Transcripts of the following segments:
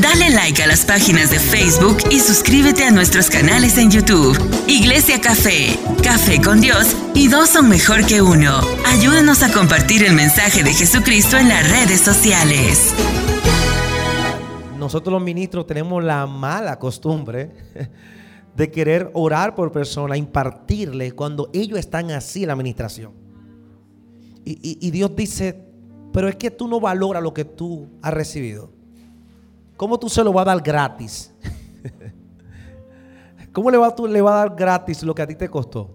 Dale like a las páginas de Facebook y suscríbete a nuestros canales en YouTube. Iglesia Café, Café con Dios y dos son mejor que uno. Ayúdanos a compartir el mensaje de Jesucristo en las redes sociales. Nosotros los ministros tenemos la mala costumbre de querer orar por personas, impartirle cuando ellos están así en la administración. Y, Dios dice, pero es que tú no valoras lo que tú has recibido. ¿Cómo tú se lo vas a dar gratis? ¿Cómo le, va, tú, le vas a dar gratis lo que a ti te costó?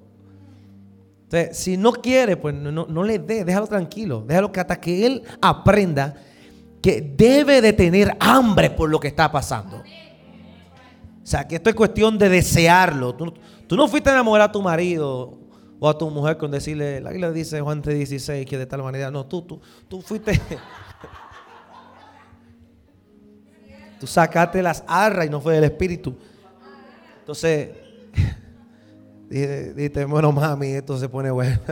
Entonces, si no quiere, pues no, no le dé, déjalo tranquilo. Déjalo que hasta que él aprenda que debe de tener hambre por lo que está pasando. O sea, que esto es cuestión de desearlo. Tú, no fuiste a enamorar a tu marido o a tu mujer con decirle, la Biblia dice Juan 3:16 que de tal manera. No, tú, tú, tú fuiste. Tú sacaste las arras y no fue del espíritu. Entonces, dijiste, bueno, mami, esto se pone bueno.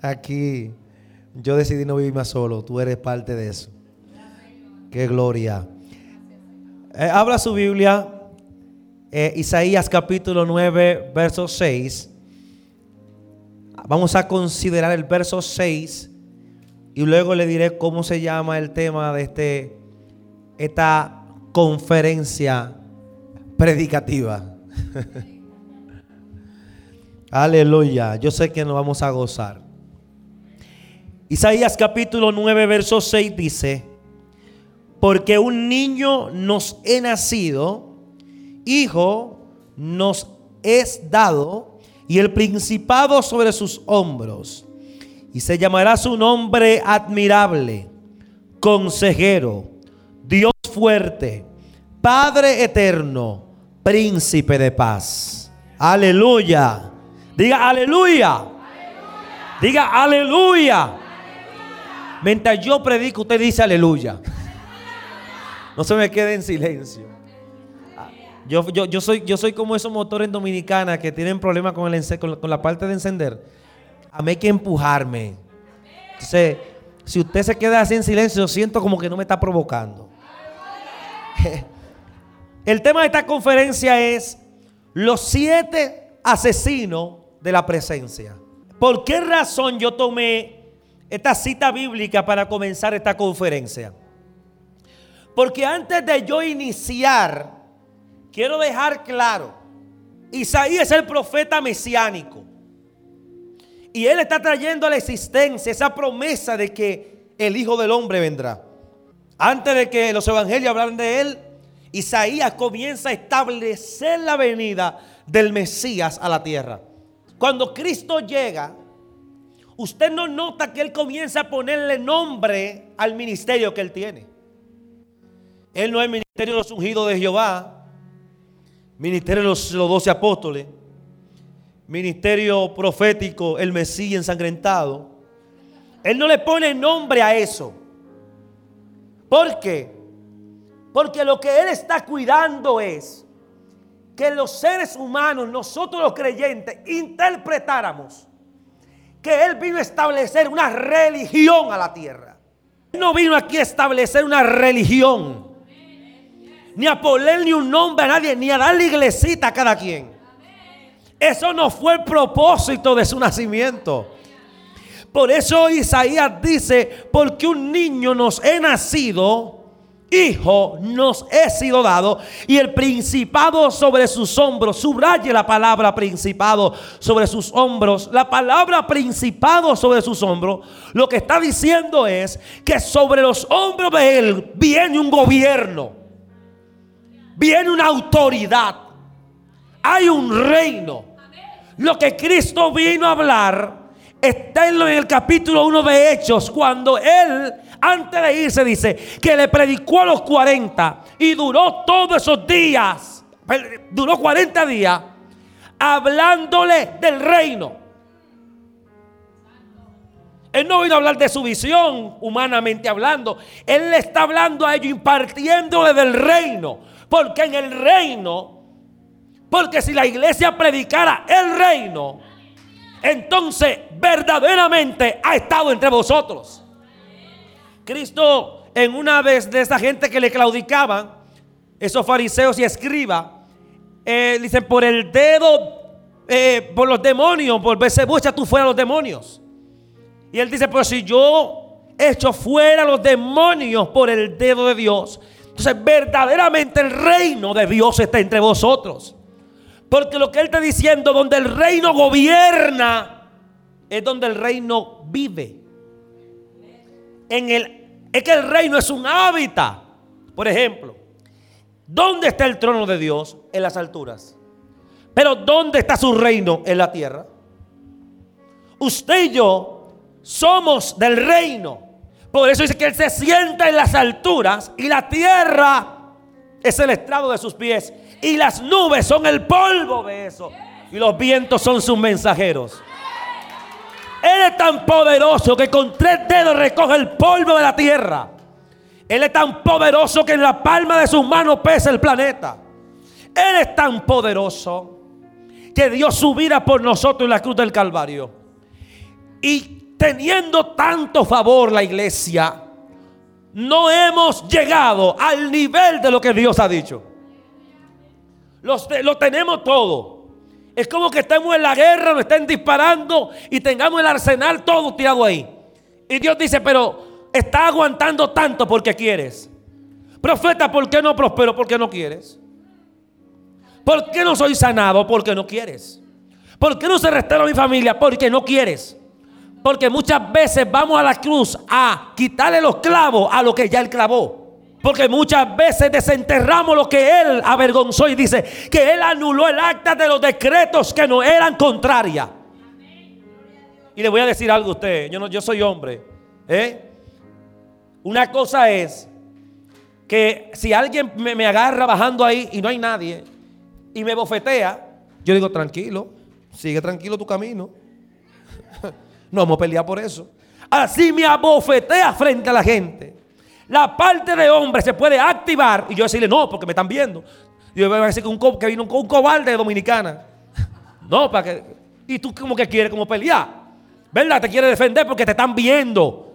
Aquí, yo decidí no vivir más solo. Tú eres parte de eso. Qué gloria. Eh, habla su Biblia, eh, Isaías capítulo 9, verso 6. Vamos a considerar el verso 6 y luego le diré cómo se llama el tema de este, esta conferencia predicativa. Aleluya, yo sé que nos vamos a gozar. Isaías capítulo 9, verso 6 dice, porque un niño nos he nacido, hijo nos es dado, y el principado sobre sus hombros. Y se llamará su nombre admirable, consejero, Dios fuerte, Padre eterno, príncipe de paz. Aleluya. Diga aleluya. Diga aleluya. Mientras yo predico, usted dice aleluya. No se me quede en silencio. Yo, yo, soy, yo soy como esos motores en Dominicana que tienen problemas con, con la parte de encender. A mí hay que empujarme. Entonces, si usted se queda así en silencio, siento como que no me está provocando. El tema de esta conferencia es los siete asesinos de la presencia. ¿Por qué razón yo tomé esta cita bíblica para comenzar esta conferencia? Porque antes de yo iniciar, quiero dejar claro, Isaías es el profeta mesiánico. Y él está trayendo a la existencia esa promesa de que el Hijo del Hombre vendrá. Antes de que los evangelios hablaran de él, Isaías comienza a establecer la venida del Mesías a la tierra. Cuando Cristo llega, usted no nota que él comienza a ponerle nombre al ministerio que él tiene. Él no es ministerio de los ungidos de Jehová, ministerio de los, doce apóstoles, ministerio profético, el Mesías ensangrentado. Él no le pone nombre a eso. ¿Por qué? Porque lo que Él está cuidando es que los seres humanos, nosotros los creyentes, interpretáramos que Él vino a establecer una religión a la tierra. Él no vino aquí a establecer una religión ni a poner ni un nombre a nadie, ni a darle iglesita a cada quien. Eso no fue el propósito de su nacimiento. Por eso Isaías dice, porque un niño nos he nacido, hijo nos he sido dado, y el principado sobre sus hombros, subraye la palabra principado sobre sus hombros, la palabra principado sobre sus hombros, lo que está diciendo es que sobre los hombros de él viene un gobierno viene una autoridad. Hay un reino. Lo que Cristo vino a hablar está en el capítulo 1 de Hechos, cuando Él, antes de irse, dice que le predicó a los 40 y duró todos esos días, duró 40 días, hablándole del reino. Él no vino a hablar de su visión, humanamente hablando. Él le está hablando a ellos, impartiéndole del reino. Porque en el reino, porque si la iglesia predicara el reino, entonces verdaderamente ha estado entre vosotros. Cristo en una vez de esa gente que le claudicaban, esos fariseos y escribas, eh, dicen, por el dedo, eh, por los demonios, por Becerú, echa tú fuera los demonios. Y él dice, pues si yo echo fuera los demonios por el dedo de Dios, entonces verdaderamente el reino de Dios está entre vosotros. Porque lo que él está diciendo, donde el reino gobierna, es donde el reino vive. En el, es que el reino es un hábitat. Por ejemplo, ¿dónde está el trono de Dios? En las alturas. Pero ¿dónde está su reino? En la tierra. Usted y yo somos del reino. Por eso dice que Él se sienta en las alturas y la tierra es el estrado de sus pies. Y las nubes son el polvo de eso. Y los vientos son sus mensajeros. Él es tan poderoso que con tres dedos recoge el polvo de la tierra. Él es tan poderoso que en la palma de sus manos pesa el planeta. Él es tan poderoso que dio su vida por nosotros en la cruz del Calvario. Y teniendo tanto favor la iglesia, no hemos llegado al nivel de lo que Dios ha dicho. Lo tenemos todo. Es como que estemos en la guerra, nos estén disparando y tengamos el arsenal todo tirado ahí. Y Dios dice, pero está aguantando tanto porque quieres. Profeta, ¿por qué no prospero? Porque no quieres. ¿Por qué no soy sanado? Porque no quieres. ¿Por qué no se restaura mi familia? Porque no quieres. Porque muchas veces vamos a la cruz a quitarle los clavos a lo que ya él clavó. Porque muchas veces desenterramos lo que él avergonzó y dice que él anuló el acta de los decretos que no eran contrarias. Y le voy a decir algo a usted, yo, no, yo soy hombre. ¿eh? Una cosa es que si alguien me, me agarra bajando ahí y no hay nadie y me bofetea, yo digo, tranquilo, sigue tranquilo tu camino. no vamos a pelear por eso. Así me abofetea frente a la gente. La parte de hombre se puede activar y yo decirle no, porque me están viendo. Yo voy a decir que, un, que vino un cobarde de dominicana. No, para que. Y tú, como que quieres, como pelear. ¿Verdad? Te quiere defender porque te están viendo.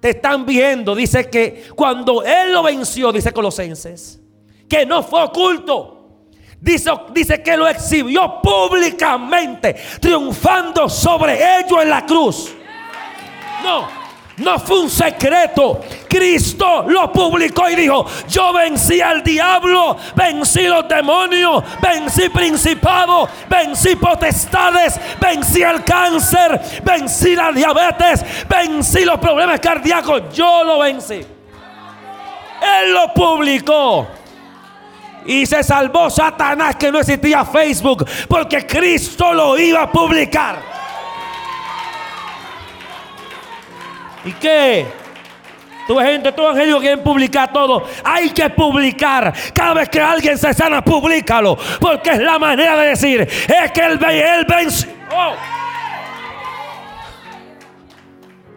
Te están viendo. Dice que cuando él lo venció, dice Colosenses, que no fue oculto. Dice, dice que lo exhibió públicamente, triunfando sobre ellos en la cruz. No. No fue un secreto. Cristo lo publicó y dijo, yo vencí al diablo, vencí los demonios, vencí principados, vencí potestades, vencí el cáncer, vencí la diabetes, vencí los problemas cardíacos. Yo lo vencí. Él lo publicó. Y se salvó Satanás que no existía Facebook porque Cristo lo iba a publicar. ¿Y qué? Tu gente, tu evangelio quieren publicar todo. Hay que publicar. Cada vez que alguien se sana, públicalo. Porque es la manera de decir, es que él, él vence. Oh.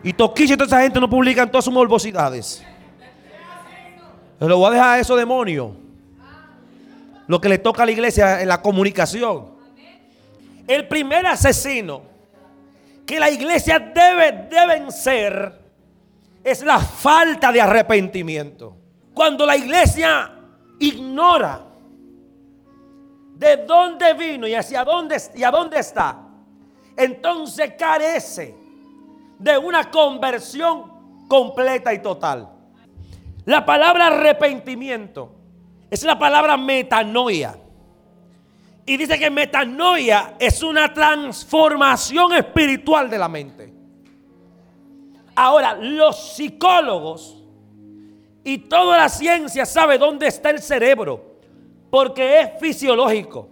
Y Toquilla y toda esa gente no publican todas sus morbosidades. Lo voy a dejar a esos demonios. Lo que le toca a la iglesia en la comunicación. El primer asesino que la iglesia debe de vencer es la falta de arrepentimiento. Cuando la iglesia ignora de dónde vino y hacia dónde y a dónde está, entonces carece de una conversión completa y total. La palabra arrepentimiento es la palabra metanoia. Y dice que metanoia es una transformación espiritual de la mente. Ahora, los psicólogos y toda la ciencia sabe dónde está el cerebro, porque es fisiológico.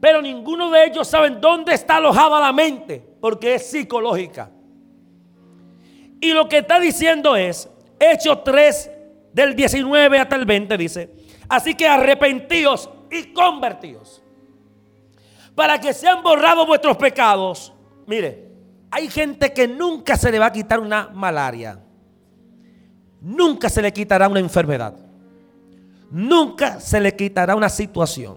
Pero ninguno de ellos sabe dónde está alojada la mente, porque es psicológica. Y lo que está diciendo es, Hechos 3 del 19 hasta el 20 dice, así que arrepentíos y convertíos para que sean borrados vuestros pecados. Mire, hay gente que nunca se le va a quitar una malaria. Nunca se le quitará una enfermedad. Nunca se le quitará una situación.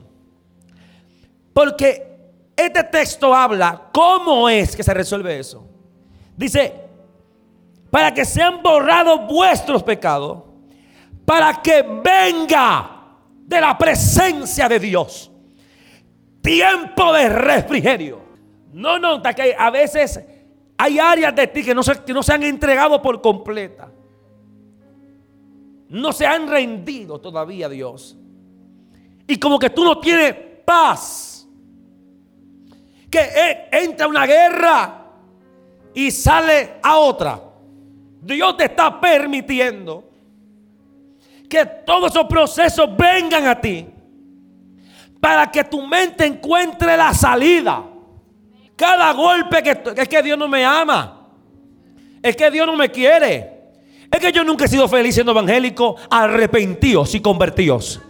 Porque este texto habla cómo es que se resuelve eso. Dice, para que sean borrados vuestros pecados, para que venga de la presencia de Dios tiempo de refrigerio. No nota que a veces hay áreas de ti que no, se, que no se han entregado por completa. No se han rendido todavía Dios. Y como que tú no tienes paz. Que e, entra una guerra y sale a otra. Dios te está permitiendo que todos esos procesos vengan a ti para que tu mente encuentre la salida. Cada golpe que es que Dios no me ama, es que Dios no me quiere, es que yo nunca he sido feliz siendo evangélico, arrepentidos y convertidos.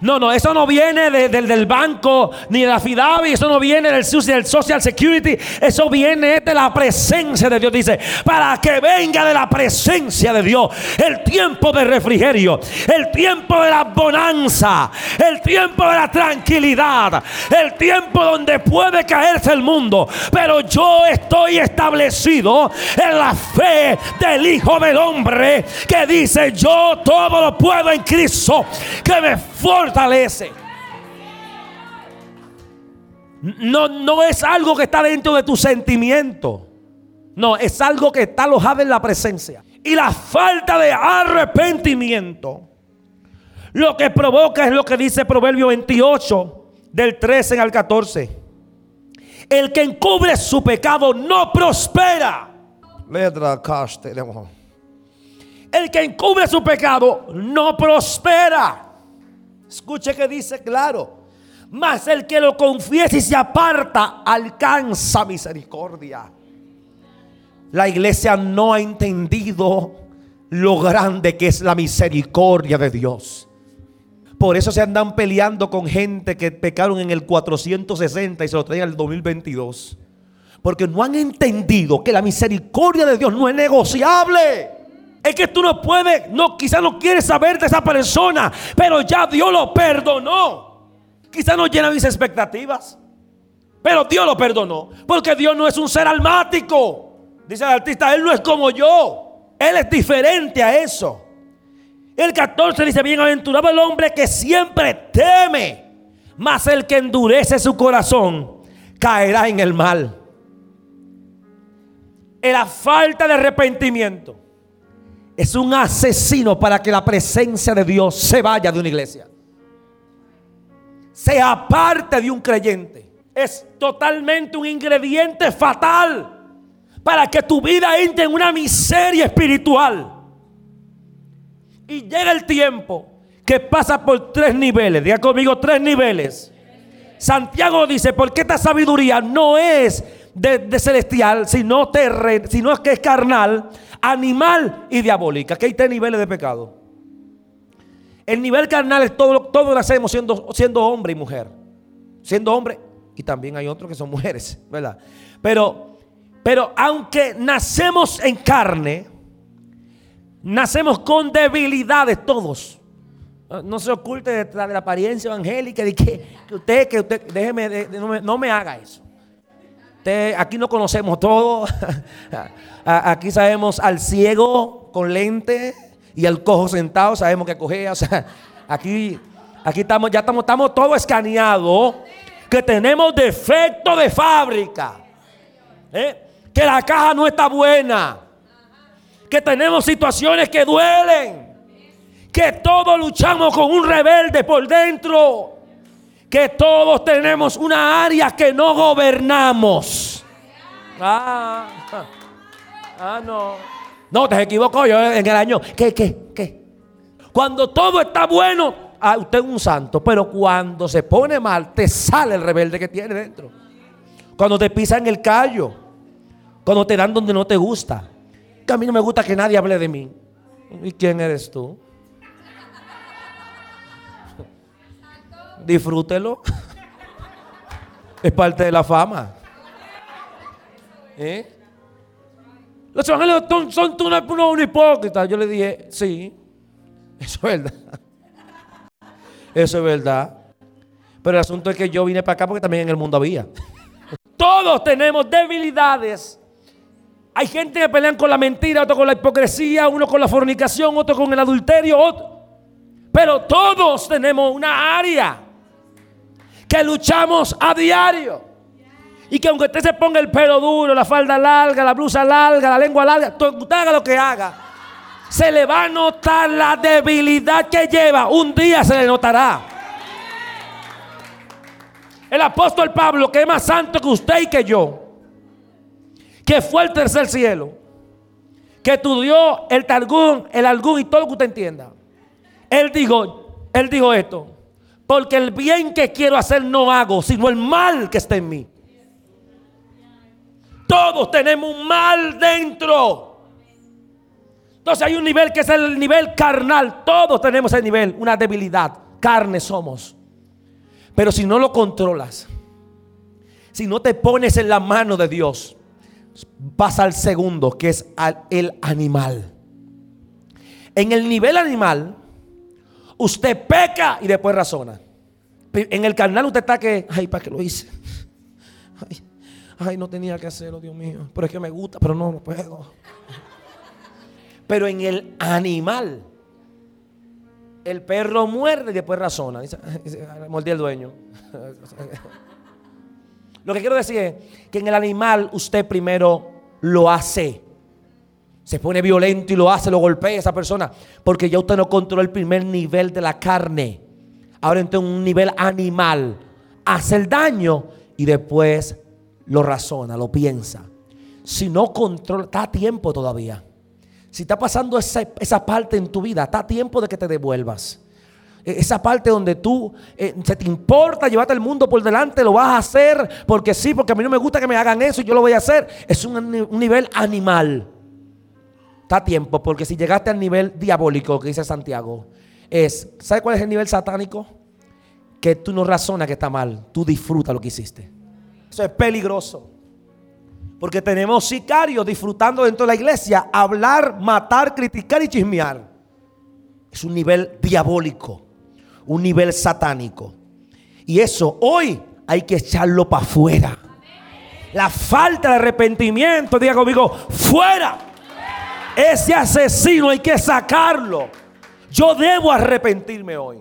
No, no, eso no viene del banco ni de la Fidavi, eso no viene del, del Social Security, eso viene de la presencia de Dios. Dice, para que venga de la presencia de Dios el tiempo de refrigerio, el tiempo de la bonanza, el tiempo de la tranquilidad, el tiempo donde puede caerse el mundo. Pero yo estoy establecido en la fe del Hijo del Hombre que dice, yo todo lo puedo en Cristo que me fortalece. No, no es algo que está dentro de tu sentimiento. No, es algo que está alojado en la presencia. Y la falta de arrepentimiento lo que provoca es lo que dice Proverbio 28, del 13 al 14. El que encubre su pecado no prospera. El que encubre su pecado no prospera. Escuche que dice claro. Mas el que lo confiesa y se aparta alcanza misericordia. La iglesia no ha entendido lo grande que es la misericordia de Dios. Por eso se andan peleando con gente que pecaron en el 460 y se lo traen al 2022. Porque no han entendido que la misericordia de Dios no es negociable. Es que tú no puedes, no, quizás no quieres saber de esa persona, pero ya Dios lo perdonó. Quizás no llena mis expectativas, pero Dios lo perdonó. Porque Dios no es un ser almático. Dice el artista, Él no es como yo. Él es diferente a eso. El 14 dice, bienaventurado el hombre que siempre teme, mas el que endurece su corazón caerá en el mal. En la falta de arrepentimiento es un asesino para que la presencia de Dios se vaya de una iglesia. Sea aparte de un creyente. Es totalmente un ingrediente fatal para que tu vida entre en una miseria espiritual. Y llega el tiempo que pasa por tres niveles. Diga conmigo tres niveles. Santiago dice, porque esta sabiduría no es de, celestial, sino, terren, sino que es carnal animal y diabólica. Que hay tres niveles de pecado. El nivel carnal es todo, todo lo hacemos siendo, siendo hombre y mujer. Siendo hombre, y también hay otros que son mujeres, ¿verdad? Pero, pero aunque nacemos en carne, nacemos con debilidades todos. No se oculte detrás de la apariencia evangélica de que, usted, que usted, déjeme, no, me, no me haga eso. Aquí no conocemos todo. Aquí sabemos al ciego con lente y al cojo sentado, sabemos que cogea. O sea, aquí, aquí estamos, ya estamos, estamos todos escaneados. Que tenemos defecto de fábrica. ¿eh? Que la caja no está buena. Que tenemos situaciones que duelen. Que todos luchamos con un rebelde por dentro. Que todos tenemos una área que no gobernamos. Ah. Ah, no. No, te equivocó yo en el año. ¿Qué, qué, qué? Cuando todo está bueno, ah, usted es un santo. Pero cuando se pone mal, te sale el rebelde que tiene dentro. Cuando te pisan el callo. Cuando te dan donde no te gusta. Que a mí no me gusta que nadie hable de mí. ¿Y quién eres tú? Disfrútelo. Es parte de la fama. ¿Eh? Los evangelios son, son tú una, hipócrita. Yo le dije, sí, eso es verdad. Eso es verdad. Pero el asunto es que yo vine para acá porque también en el mundo había. Todos tenemos debilidades Hay gente que pelean con la mentira, otro con la hipocresía, uno con la fornicación, otro con el adulterio. Pero todos tenemos una área que luchamos a diario. Y que aunque usted se ponga el pelo duro, la falda larga, la blusa larga, la lengua larga, usted haga lo que haga, se le va a notar la debilidad que lleva. Un día se le notará. El apóstol Pablo, que es más santo que usted y que yo, que fue el tercer cielo, que estudió el Targún, el Algún y todo lo que usted entienda. Él dijo, él dijo esto, porque el bien que quiero hacer no hago, sino el mal que está en mí. Todos tenemos un mal dentro. Entonces hay un nivel que es el nivel carnal. Todos tenemos ese nivel, una debilidad. Carne somos. Pero si no lo controlas, si no te pones en la mano de Dios, pasa al segundo, que es el animal. En el nivel animal, usted peca y después razona. En el carnal usted está que, ay, ¿para qué lo hice? Ay, no tenía que hacerlo, Dios mío. Pero es que me gusta, pero no, no puedo. Pero en el animal, el perro muerde y después razona. Dice, mordí el dueño. Lo que quiero decir es que en el animal usted primero lo hace. Se pone violento y lo hace, lo golpea a esa persona. Porque ya usted no controla el primer nivel de la carne. Ahora entra en un nivel animal. Hace el daño y después lo razona, lo piensa. Si no controla, está a tiempo todavía. Si está pasando esa, esa parte en tu vida, está a tiempo de que te devuelvas. E, esa parte donde tú eh, se te importa llevarte el mundo por delante, lo vas a hacer porque sí, porque a mí no me gusta que me hagan eso y yo lo voy a hacer. Es un, nivel animal. Está a tiempo, porque si llegaste al nivel diabólico que dice Santiago, es, ¿sabes cuál es el nivel satánico? Que tú no razonas que está mal, tú disfrutas lo que hiciste. Eso es peligroso. Porque tenemos sicarios disfrutando dentro de la iglesia, hablar, matar, criticar y chismear. Es un nivel diabólico un nivel satánico. Y eso hoy hay que echarlo para afuera. La falta de arrepentimiento, diga conmigo, fuera. Ese asesino hay que sacarlo. Yo debo arrepentirme hoy.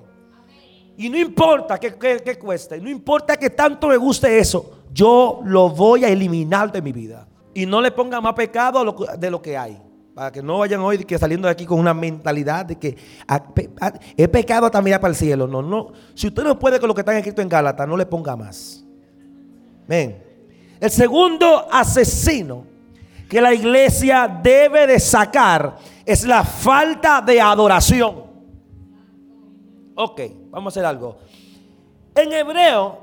Y no importa que, cueste, no importa que tanto me guste eso, yo lo voy a eliminar de mi vida. Y no le ponga más pecado de lo que hay. Para que no vayan hoy que saliendo de aquí con una mentalidad de que ah, ah, he pecado también para el cielo. No, no. Si usted no puede con lo que está escrito en Gálatas, no le ponga más. Ven. El segundo asesino que la iglesia debe de sacar es la falta de adoración. Ok, vamos a hacer algo. En hebreo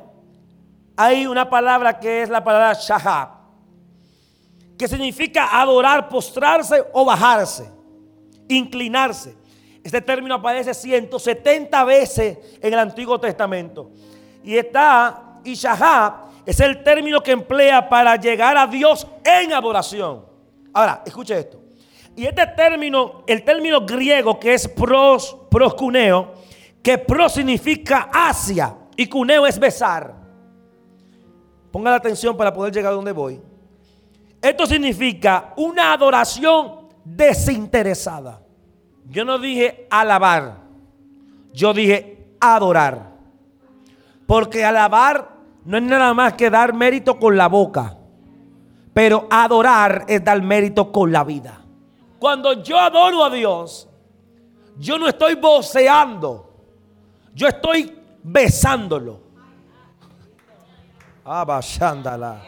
hay una palabra que es la palabra shahab que significa adorar, postrarse o bajarse, inclinarse. Este término aparece 170 veces en el Antiguo Testamento. Y está, y es el término que emplea para llegar a Dios en adoración. Ahora, escuche esto. Y este término, el término griego que es pros, proscuneo, que pros significa hacia y cuneo es besar. Ponga la atención para poder llegar a donde voy. Esto significa una adoración desinteresada. Yo no dije alabar, yo dije adorar. Porque alabar no es nada más que dar mérito con la boca, pero adorar es dar mérito con la vida. Cuando yo adoro a Dios, yo no estoy voceando, yo estoy besándolo. Abashándala.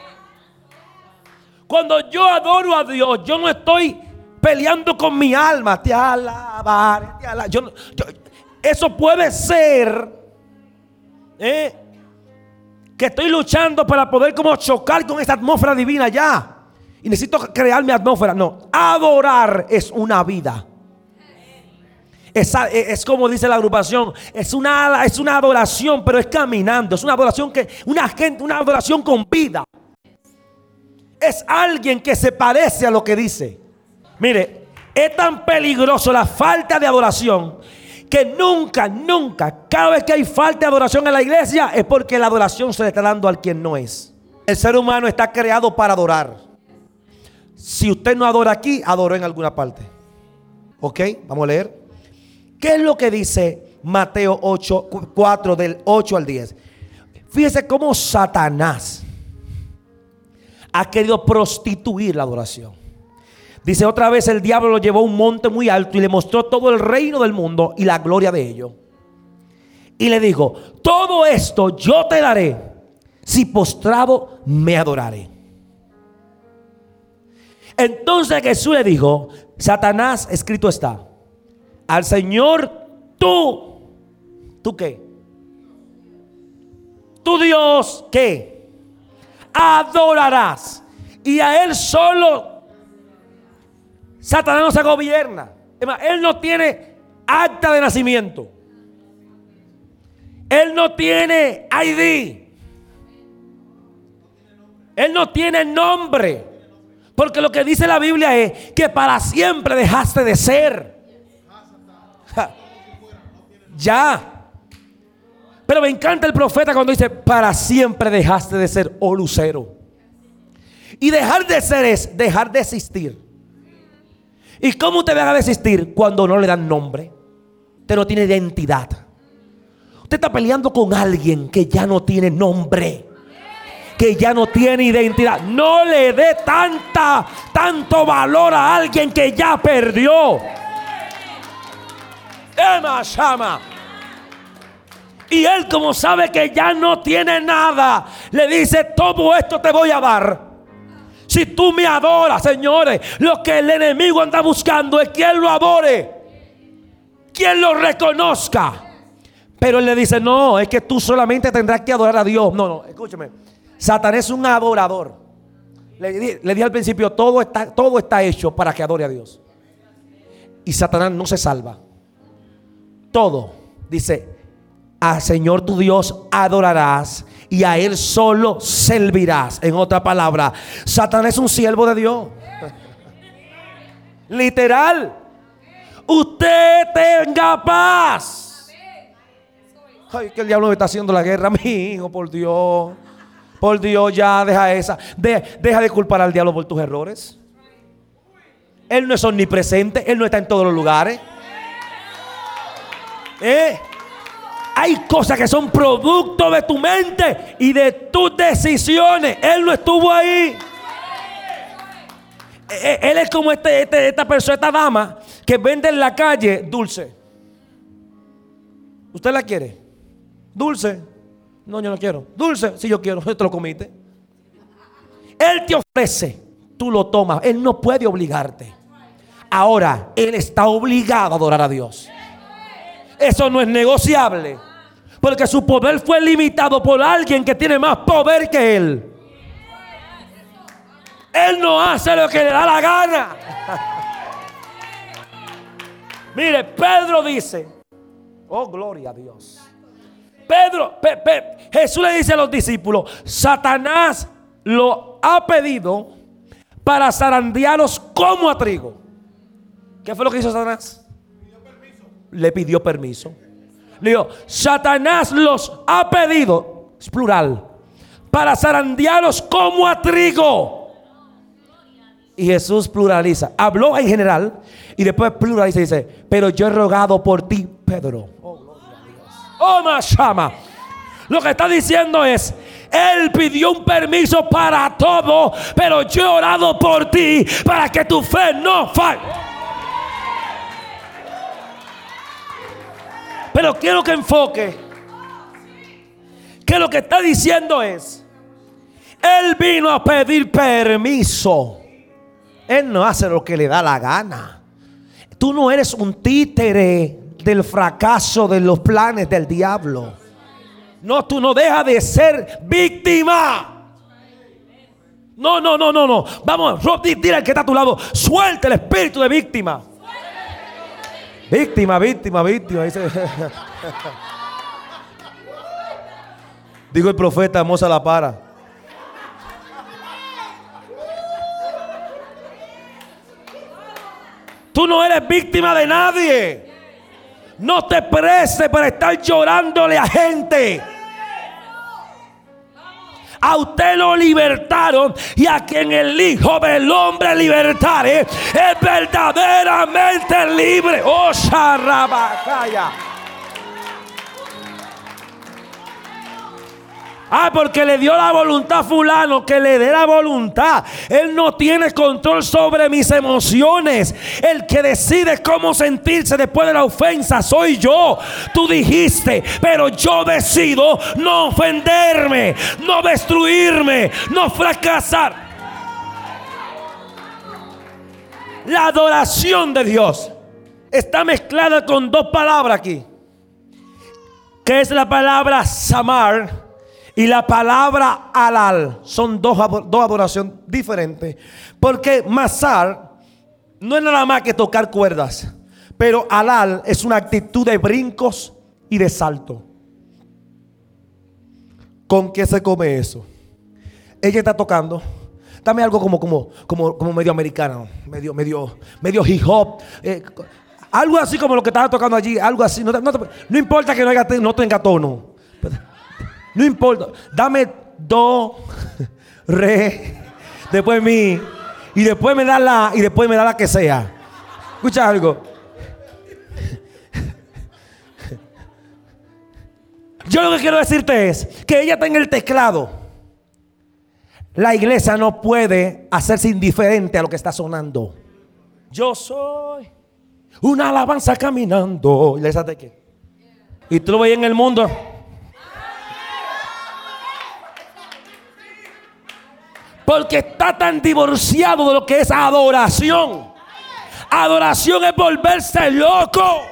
Cuando yo adoro a Dios, yo no estoy peleando con mi alma. Te alabaré, eso puede ser ¿eh? Que estoy luchando para poder como chocar con esa atmósfera divina ya. Y necesito crear mi atmósfera. No, adorar es una vida. Es, es, como dice la agrupación, es una, es una adoración, pero es caminando. Es una adoración que, una gente, una adoración con vida es alguien que se parece a lo que dice. Mire, es tan peligroso la falta de adoración que nunca, nunca, cada vez que hay falta de adoración en la iglesia es porque la adoración se le está dando al quien no es. El ser humano está creado para adorar. Si usted no adora aquí, adoró en alguna parte. ¿Ok? Vamos a leer. ¿Qué es lo que dice Mateo 8, 4 del 8 al 10? Fíjese cómo Satanás ha querido prostituir la adoración. Dice otra vez el diablo lo llevó a un monte muy alto y le mostró todo el reino del mundo y la gloria de ello. Y le dijo, todo esto yo te daré si postrado me adoraré. Entonces Jesús le dijo, Satanás, escrito está, al Señor tú, ¿tú qué? Tu Dios, ¿qué? Adorarás. Y a Él solo, Satanás no se gobierna. él no tiene acta de nacimiento. Él no tiene ID. Él no tiene nombre. Porque lo que dice la Biblia es que para siempre dejaste de ser. Ya. Pero me encanta el profeta cuando dice, para siempre dejaste de ser, oh lucero. Y dejar de ser es dejar de existir. ¿Y cómo te deja de existir? Cuando no le dan nombre. Usted no tiene identidad. Usted está peleando con alguien que ya no tiene nombre. Que ya no tiene identidad. No le dé tanta, tanto valor a alguien que ya perdió. Emma. Y él como sabe que ya no tiene nada, le dice, todo esto te voy a dar. Si tú me adoras, señores, lo que el enemigo anda buscando es quien lo adore, quien lo reconozca. Pero él le dice, no, es que tú solamente tendrás que adorar a Dios. No, no, escúcheme. Satanás es un adorador. Le, le dije al principio, todo está, todo está hecho para que adore a Dios. Y Satanás no se salva. Todo, dice, al Señor tu Dios adorarás y a Él solo servirás. En otra palabra, Satanás es un siervo de Dios. Literal. Usted tenga paz. Ay, que el diablo me está haciendo la guerra, mi hijo, por Dios. Por Dios, ya deja esa. deja de culpar al diablo por tus errores. Él no es omnipresente, Él no está en todos los lugares. ¿Eh? Hay cosas que son producto de tu mente y de tus decisiones. Él no estuvo ahí. Eh, eh, él es como este, este, esta persona, esta dama que vende en la calle dulce. ¿Usted la quiere? Dulce. No, yo no quiero. Dulce, si yo quiero, te lo comiste. Él te ofrece, tú lo tomas. Él no puede obligarte. Ahora, Él está obligado a adorar a Dios. Eso no es negociable. Porque su poder fue limitado por alguien que tiene más poder que Él. Él no hace lo que le da la gana. Mire, Pedro dice, oh gloria a Dios. Pedro, Jesús le dice a los discípulos, Satanás lo ha pedido para zarandearos como a trigo. ¿Qué fue lo que hizo Satanás? Le pidió permiso. Le dijo, Satanás los ha pedido, es plural, para zarandearos como a trigo. Y Jesús pluraliza. Habló en general y después pluraliza y dice, pero yo he rogado por ti, Pedro Oh, Mashama. Lo que está diciendo es, Él pidió un permiso para todo, pero yo he orado por ti para que tu fe no falle. Pero quiero que enfoque que lo que está diciendo es, Él vino a pedir permiso. Él no hace lo que le da la gana. Tú no eres un títere del fracaso de los planes del diablo. No, tú no dejas de ser víctima. No, no, no, no, no. Vamos, dile al que está a tu lado, suelta el espíritu de víctima. Víctima, víctima, víctima. Digo el profeta Moza La Para. Tú no eres víctima de nadie. No te prestes para estar llorándole a gente. A usted lo libertaron y a quien el Hijo del Hombre libertare es verdaderamente libre. Oh, Sharabakaya. Ah, porque le dio la voluntad a fulano, que le dé la voluntad. Él no tiene control sobre mis emociones. El que decide cómo sentirse después de la ofensa soy yo. Tú dijiste, pero yo decido no ofenderme, no destruirme, no fracasar. La adoración de Dios está mezclada con dos palabras aquí. Que es la palabra samar y la palabra alal son dos, dos adoraciones diferentes. Porque masar no es nada más que tocar cuerdas. Pero alal es una actitud de brincos y de salto. ¿Con qué se come eso? Ella está tocando. Dame algo como, como, como, como medio americano, medio, medio, medio hip hop. Eh, algo así como lo que estaba tocando allí, algo así. No, no importa que no, haya, no tenga tono. No importa. Dame do, re, después mi. Y después me da la. Y después me da la que sea. Escucha algo. Yo lo que quiero decirte es que ella está en el teclado. La iglesia no puede hacerse indiferente a lo que está sonando. Yo soy una alabanza caminando. ¿Y qué? Y tú lo ves en el mundo. Porque está tan divorciado de lo que es adoración. Adoración es volverse loco.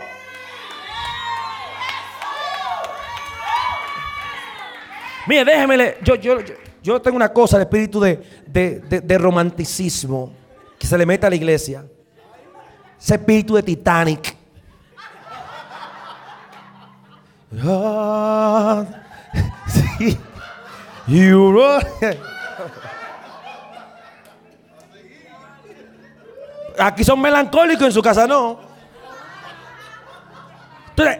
Mire, déjeme, yo, yo, yo, tengo una cosa de espíritu de, romanticismo que se le mete a la iglesia. Ese espíritu de Titanic. Ah, Aquí son melancólicos, en su casa no. Entonces,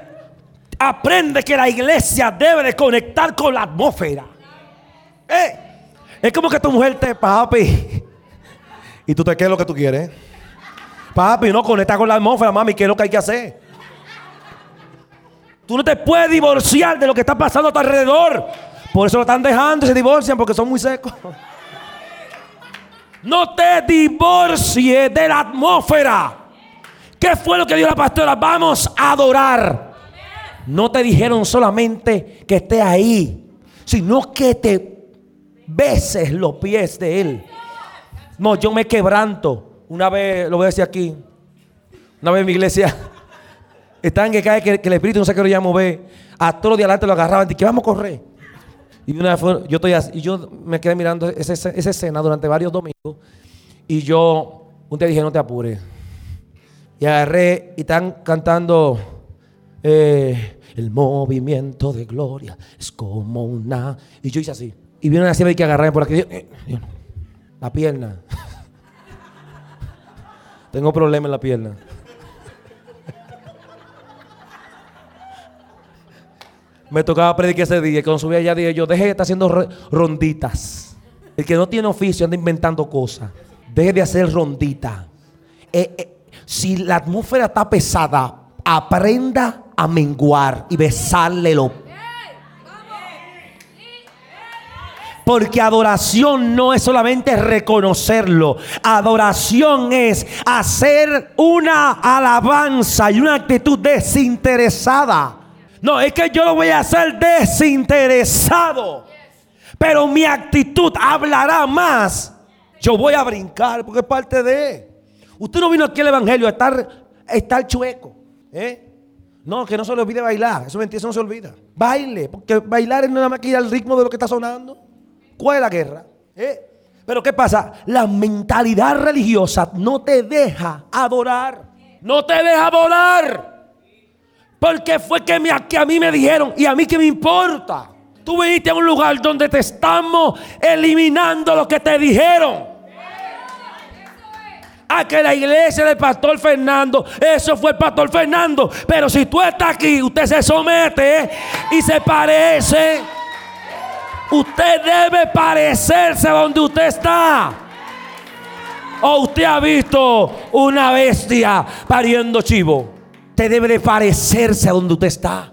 aprende que la iglesia debe de conectar con la atmósfera. Eh, es como que tu mujer te, papi, y tú te quedas lo que tú quieres. Papi, no conecta con la atmósfera, mami, ¿qué es lo que hay que hacer? Tú no te puedes divorciar de lo que está pasando a tu alrededor. Por eso lo están dejando y se divorcian porque son muy secos. No te divorcies de la atmósfera. ¿Qué fue lo que dijo la pastora? Vamos a adorar. No te dijeron solamente que esté ahí, sino que te beses los pies de Él. No, yo me quebranto. Una vez, lo voy a decir aquí, una vez en mi iglesia, están que cae que, el espíritu no sé qué lo llamo, ve, a todos los de adelante lo agarraban y que vamos a correr. Y una vez yo, estoy y yo me quedé mirando esa, esa, escena durante varios domingos. Y yo un día dije, no te apures. Y agarré y están cantando eh, el movimiento de gloria. Es como una... Y yo hice así. Y vieron así que agarré por aquí. Eh, la pierna. Tengo problema en la pierna. Me tocaba predicar ese día. Cuando subía allá dije yo, deje de estar haciendo ronditas. El que no tiene oficio anda inventando cosas. Deje de hacer rondita. Eh, eh, si la atmósfera está pesada, aprenda a menguar y besarle Porque adoración no es solamente reconocerlo. Adoración es hacer una alabanza y una actitud desinteresada. No, es que yo lo voy a hacer desinteresado. Pero mi actitud hablará más. Yo voy a brincar porque es parte de. Usted no vino aquí al Evangelio a estar, estar chueco. ¿eh? No, que no se le olvide bailar. Eso, eso no se olvida. Baile, porque bailar es nada más que ir al ritmo de lo que está sonando. ¿Cuál es la guerra? ¿Eh? Pero ¿qué pasa? La mentalidad religiosa no te deja adorar. No te deja adorar. Porque fue que, a mí me dijeron, y a mí que me importa. Tú viniste a un lugar donde te estamos eliminando lo que te dijeron. A que la iglesia del pastor Fernando, eso fue el pastor Fernando. Pero si tú estás aquí, usted se somete y se parece. Usted debe parecerse donde usted está. O usted ha visto una bestia pariendo chivo. Usted debe de parecerse a donde usted está.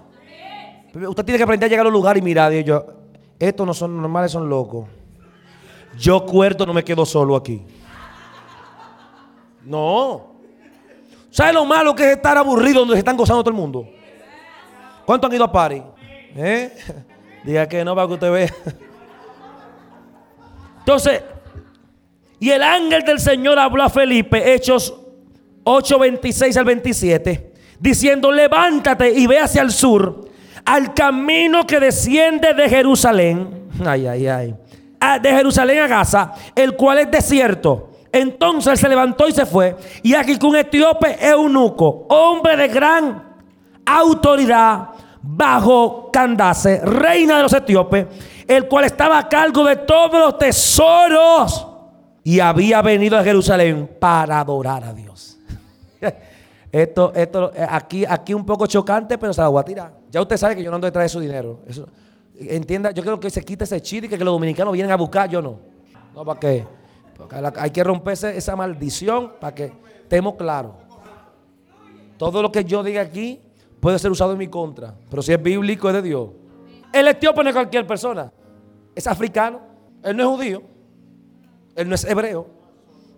Usted tiene que aprender a llegar a los lugares y mirar. Y estos no son normales, son locos. Yo cuerdo, no me quedo solo aquí. No. ¿Sabe lo malo que es estar aburrido donde se están gozando todo el mundo? ¿Cuántos han ido a París? ¿Eh? Diga que no para que usted vea. Entonces, y el ángel del Señor habló a Felipe, Hechos 8, 26 al 27, diciendo, levántate y ve hacia el sur, al camino que desciende de Jerusalén. Ay, ay, ay. De Jerusalén a Gaza, el cual es desierto. Entonces se levantó y se fue. Y aquí con un etíope eunuco, hombre de gran autoridad bajo Candace, reina de los etíopes, el cual estaba a cargo de todos los tesoros y había venido a Jerusalén para adorar a Dios. esto, esto, aquí, aquí un poco chocante, pero se la voy a tirar. Ya usted sabe que yo no ando detrás de su dinero. entienda, yo creo que se quita ese chile que, los dominicanos vienen a buscar, yo no. No, ¿para qué? hay que romperse esa maldición para que estemos claros. Todo lo que yo diga aquí puede ser usado en mi contra, pero si es bíblico es de Dios. El etíope no es cualquier persona, es africano, él no es judío, él no es hebreo,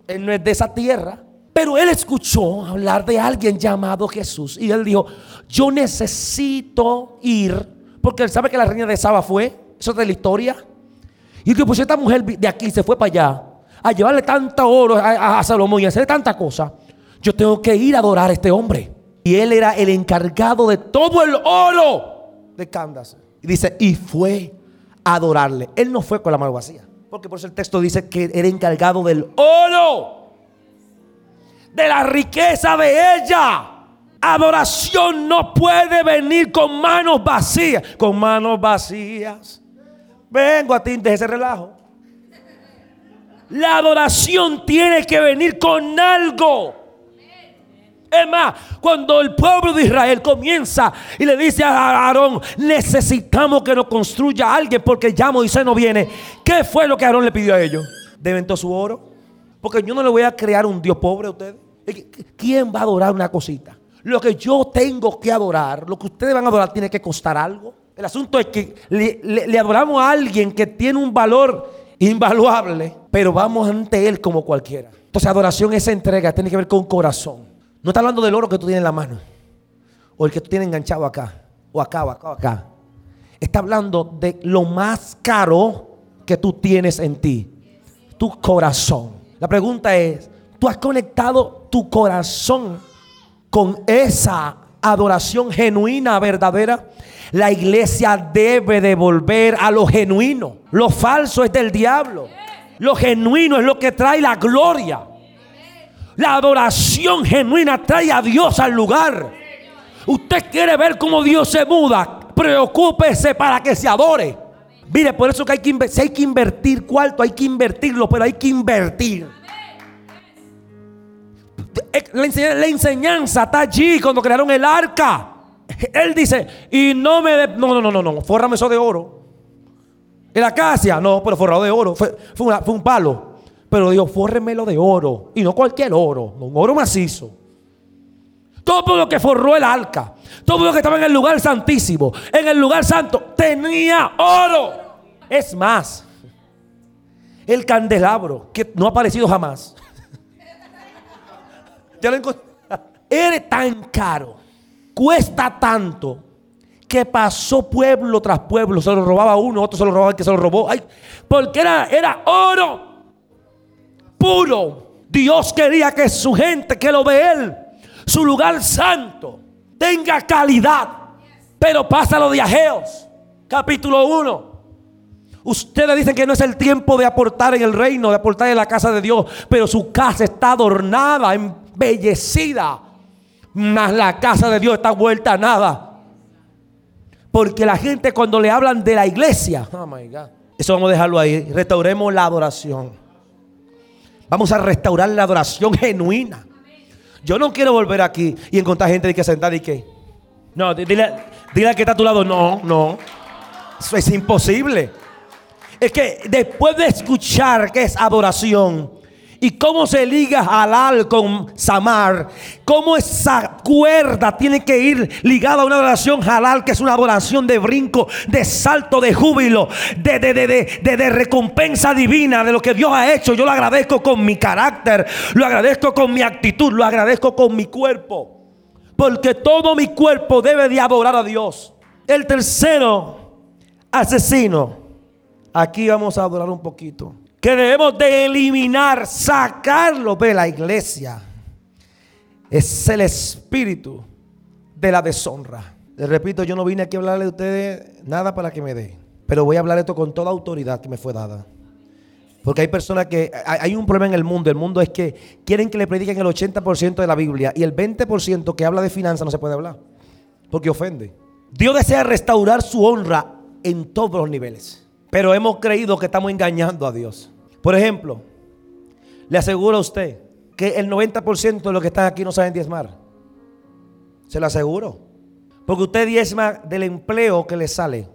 él no es de esa tierra, pero él escuchó hablar de alguien llamado Jesús y él dijo, yo necesito ir, porque él sabe que la reina de Saba fue, eso es de la historia, y que pues esta mujer de aquí se fue para allá a llevarle tanto oro a, Salomón y hacerle tanta cosa, yo tengo que ir a adorar a este hombre. Y él era el encargado de todo el oro de Candace. Y dice, y fue a adorarle. Él no fue con la mano vacía. Porque por eso el texto dice que era encargado del oro. De la riqueza de ella. Adoración no puede venir con manos vacías. Con manos vacías. Vengo a ti de ese relajo. La adoración tiene que venir con algo. Es más, cuando el pueblo de Israel comienza y le dice a Aarón, necesitamos que nos construya alguien porque ya Moisés no viene. ¿Qué fue lo que Aarón le pidió a ellos? ¿Deben todo su oro? Porque yo no le voy a crear un Dios pobre a ustedes. ¿Quién va a adorar una cosita? Lo que yo tengo que adorar, lo que ustedes van a adorar, tiene que costar algo. El asunto es que le adoramos a alguien que tiene un valor invaluable, pero vamos ante Él como cualquiera. Entonces, adoración, esa entrega, tiene que ver con corazón. No está hablando del oro que tú tienes en la mano, o el que tú tienes enganchado acá, o acá, o acá, o acá. Está hablando de lo más caro que tú tienes en ti, tu corazón. La pregunta es, ¿tú has conectado tu corazón con esa adoración genuina, verdadera? La iglesia debe de volver a lo genuino. Lo falso es del diablo. Lo genuino es lo que trae la gloria. La adoración genuina trae a Dios al lugar. Usted quiere ver cómo Dios se muda. Preocúpese para que se adore. Mire, por eso que hay que, si hay que invertir cuarto, hay que invertirlo, pero hay que invertir. La enseñanza está allí cuando crearon el arca. Él dice, y no me... De, no, no, no, no, fórrame eso de oro. En la acacia, no, pero forrado de oro. Fue, fue, un palo. Pero dijo, fórremelo de oro. Y no cualquier oro, un oro macizo. Todo lo que forró el arca, todo lo que estaba en el lugar santísimo, en el lugar santo, tenía oro. Es más, el candelabro, que no ha aparecido jamás. Ya. Era tan caro cuesta tanto que pasó pueblo tras pueblo, se lo robaba uno, otro se lo robaba el que se lo robó. Ay, porque era, era oro puro. Dios quería que su gente, que lo ve Él, su lugar santo, tenga calidad. Pero pasa lo de Ajeos, capítulo 1. Ustedes dicen que no es el tiempo de aportar en el reino, de aportar en la casa de Dios, pero su casa está adornada, embellecida mas la casa de Dios está vuelta a nada. Porque la gente cuando le hablan de la iglesia, oh eso vamos a dejarlo ahí. Restauremos la adoración. Vamos a restaurar la adoración genuina. Yo no quiero volver aquí y encontrar gente que sentar y que. No, dile, dile que está a tu lado. No, no. Eso es imposible. Es que después de escuchar que es adoración y cómo se liga halal con samar, cómo esa cuerda tiene que ir ligada a una adoración halal, que es una adoración de brinco, de salto, de júbilo, de, de, de, de recompensa divina de lo que Dios ha hecho. Yo lo agradezco con mi carácter, lo agradezco con mi actitud, lo agradezco con mi cuerpo. Porque todo mi cuerpo debe de adorar a Dios. El tercero asesino. Aquí vamos a adorar un poquito. Que debemos de eliminar, sacarlo de la iglesia. Es el espíritu de la deshonra. Les repito, yo no vine aquí a hablarle a ustedes nada para que me dé. Pero voy a hablar esto con toda autoridad que me fue dada. Porque hay personas que, hay un problema en el mundo. El mundo es que quieren que le prediquen el 80% de la Biblia y el 20% que habla de finanzas no se puede hablar. Porque ofende. Dios desea restaurar su honra en todos los niveles. Pero hemos creído que estamos engañando a Dios. Por ejemplo, le aseguro a usted que el 90% de los que están aquí no saben diezmar. Se lo aseguro. Porque usted diezma del empleo que le sale.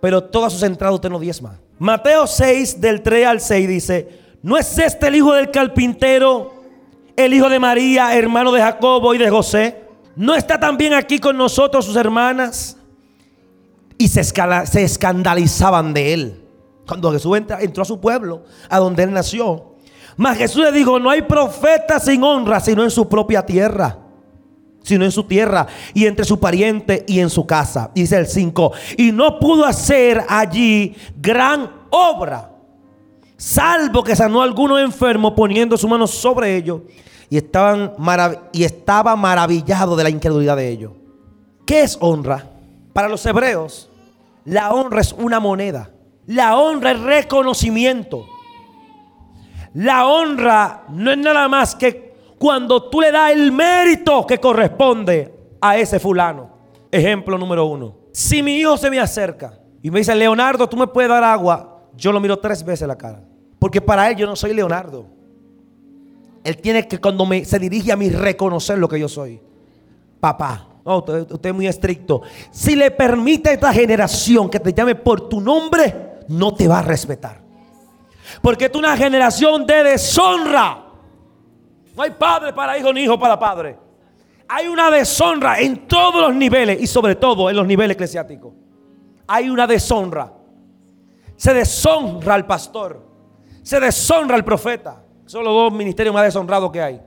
Pero todas sus entradas usted no diezma. Mateo 6 del 3 al 6 dice, ¿no es este el hijo del carpintero, el hijo de María, hermano de Jacobo y de José? ¿No está también aquí con nosotros sus hermanas? Y se, escandalizaban de él. Cuando Jesús entró a su pueblo, a donde él nació. Mas Jesús le dijo, no hay profeta sin honra, sino en su propia tierra sino en su tierra y entre su pariente y en su casa. Dice el 5. Y no pudo hacer allí gran obra, salvo que sanó a algunos enfermos poniendo su mano sobre ellos y, y estaba maravillado de la incredulidad de ellos. ¿Qué es honra? Para los hebreos, la honra es una moneda. La honra es reconocimiento. La honra no es nada más que cuando tú le das el mérito que corresponde a ese fulano. Ejemplo número uno. Si mi hijo se me acerca y me dice, Leonardo, tú me puedes dar agua, yo lo miro tres veces la cara. Porque para él yo no soy Leonardo. Él tiene que cuando me, se dirige a mí reconocer lo que yo soy. Papá. usted, usted es muy estricto. Si le permite a esta generación que te llame por tu nombre, no te va a respetar. Porque es una generación de deshonra. No hay padre para hijo ni hijo para padre. Hay una deshonra en todos los niveles y sobre todo en los niveles eclesiásticos. Hay una deshonra. Se deshonra al pastor. Se deshonra al profeta. Son los dos ministerios más deshonrados que hay.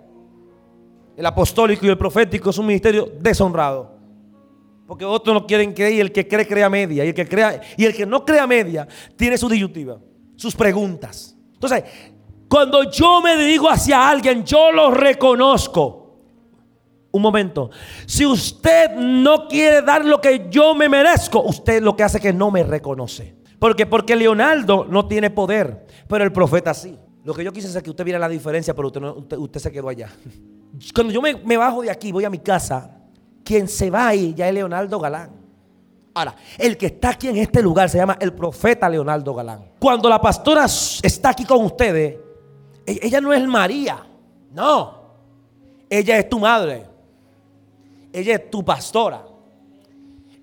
El apostólico y el profético es un ministerio deshonrado. Porque otros no quieren creer y el que cree crea media. Y el que, crea, y el que no crea media tiene su disyuntiva, sus preguntas. Entonces, cuando yo me dirijo hacia alguien, yo lo reconozco. Un momento. Si usted no quiere dar lo que yo me merezco, usted lo que hace es que no me reconoce. Porque porque Leonardo no tiene poder, pero el profeta sí. Lo que yo quise es que usted viera la diferencia, pero usted, usted, se quedó allá. Cuando yo me, me, bajo de aquí, voy a mi casa, quien se va ahí ya es Leonardo Galán. Ahora, el que está aquí en este lugar se llama el profeta Leonardo Galán. Cuando la pastora está aquí con ustedes, e-, ella no es María, no. Ella es tu madre. Ella es tu pastora.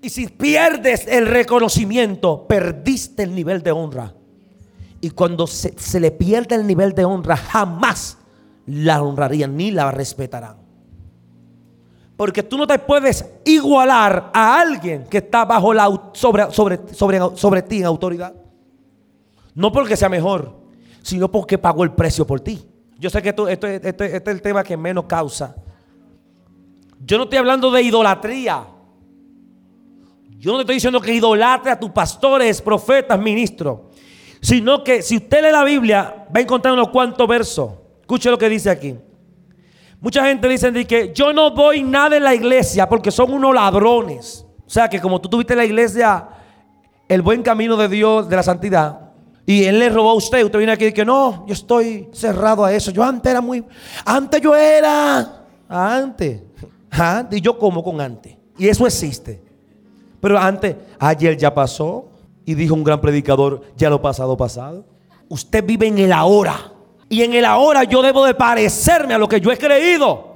Y si pierdes el reconocimiento, perdiste el nivel de honra. Y cuando se, se, le pierde el nivel de honra, jamás la honrarían ni la respetarán. Porque tú no te puedes igualar a alguien que está bajo la sobre, sobre, sobre, sobre ti en autoridad. No porque sea mejor, sino porque pagó el precio por ti. Yo sé que esto, este es el tema que menos causa. Yo no estoy hablando de idolatría. Yo no te estoy diciendo que idolatre a tus pastores, profetas, ministros. Sino que si usted lee la Biblia, va a encontrar unos cuantos versos. Escuche lo que dice aquí. Mucha gente dice que yo no voy nada en la iglesia porque son unos ladrones. O sea que como tú tuviste en la iglesia el buen camino de Dios, de la santidad, y él le robó a usted. Usted viene aquí y que no, yo estoy cerrado a eso. Yo antes era muy. Antes yo era. Antes. Antes. Y yo como con antes. Y eso existe. Pero antes, ayer ya pasó. Y dijo un gran predicador, ya lo pasado, pasado. Usted vive en el ahora. Y en el ahora yo debo de parecerme a lo que yo he creído.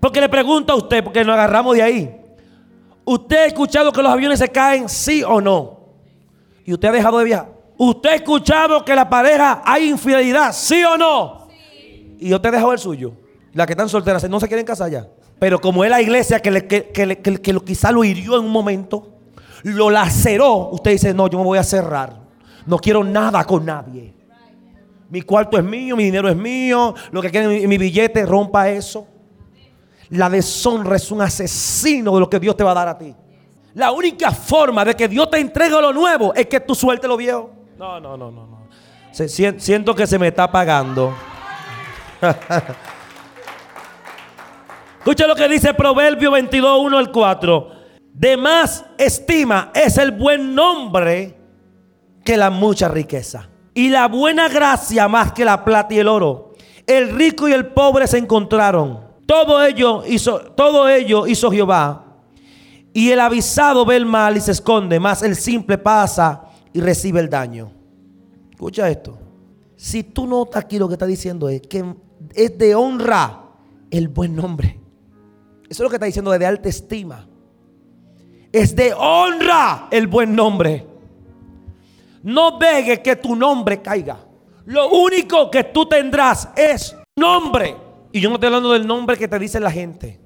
Porque le pregunto a usted, porque nos agarramos de ahí. ¿Usted ha escuchado que los aviones se caen, sí o no? Y usted ha dejado de viajar. ¿Usted ha escuchado que la pareja hay infidelidad? ¿Sí o no? Y usted dejó el suyo. La que están solteras no se quieren casar ya. Pero como es la iglesia que, le, que, que, que, que quizá lo hirió en un momento, lo laceró, usted dice, no, yo me voy a cerrar. No quiero nada con nadie. Mi cuarto es mío, mi dinero es mío, lo que quieren mi, mi billete, rompa eso. La deshonra es un asesino de lo que Dios te va a dar a ti. La única forma de que Dios te entregue lo nuevo es que tú sueltes lo viejo. No, no, no, no. no. Se- siento que se me está apagando. Escucha lo que dice Proverbio 22, 1 al 4. De más estima es el buen nombre que la mucha riqueza. Y la buena gracia más que la plata y el oro. El rico y el pobre se encontraron. Todo ello hizo, todo ello hizo Jehová. Y el avisado ve el mal y se esconde, mas el simple pasa y recibe el daño. Escucha esto. Si tú notas aquí lo que está diciendo es que es de honra el buen nombre. Eso es lo que está diciendo de alta estima. Es de honra el buen nombre. No dejes que tu nombre caiga. Lo único que tú tendrás es nombre. Y yo no estoy hablando del nombre que te dice la gente,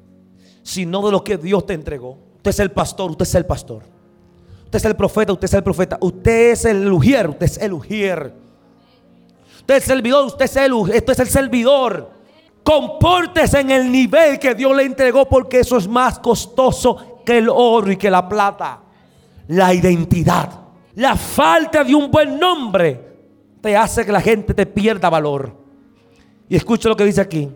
sino de lo que Dios te entregó. Usted es el pastor, usted es el pastor. Usted es el profeta, usted es el profeta. Usted es el ujier, usted es el ujier. Usted es el servidor, usted es el, esto es el servidor. Compórtese en el nivel que Dios le entregó porque eso es más costoso que el oro y que la plata. La identidad. La falta de un buen nombre te hace que la gente te pierda valor. Y escucha lo que dice aquí.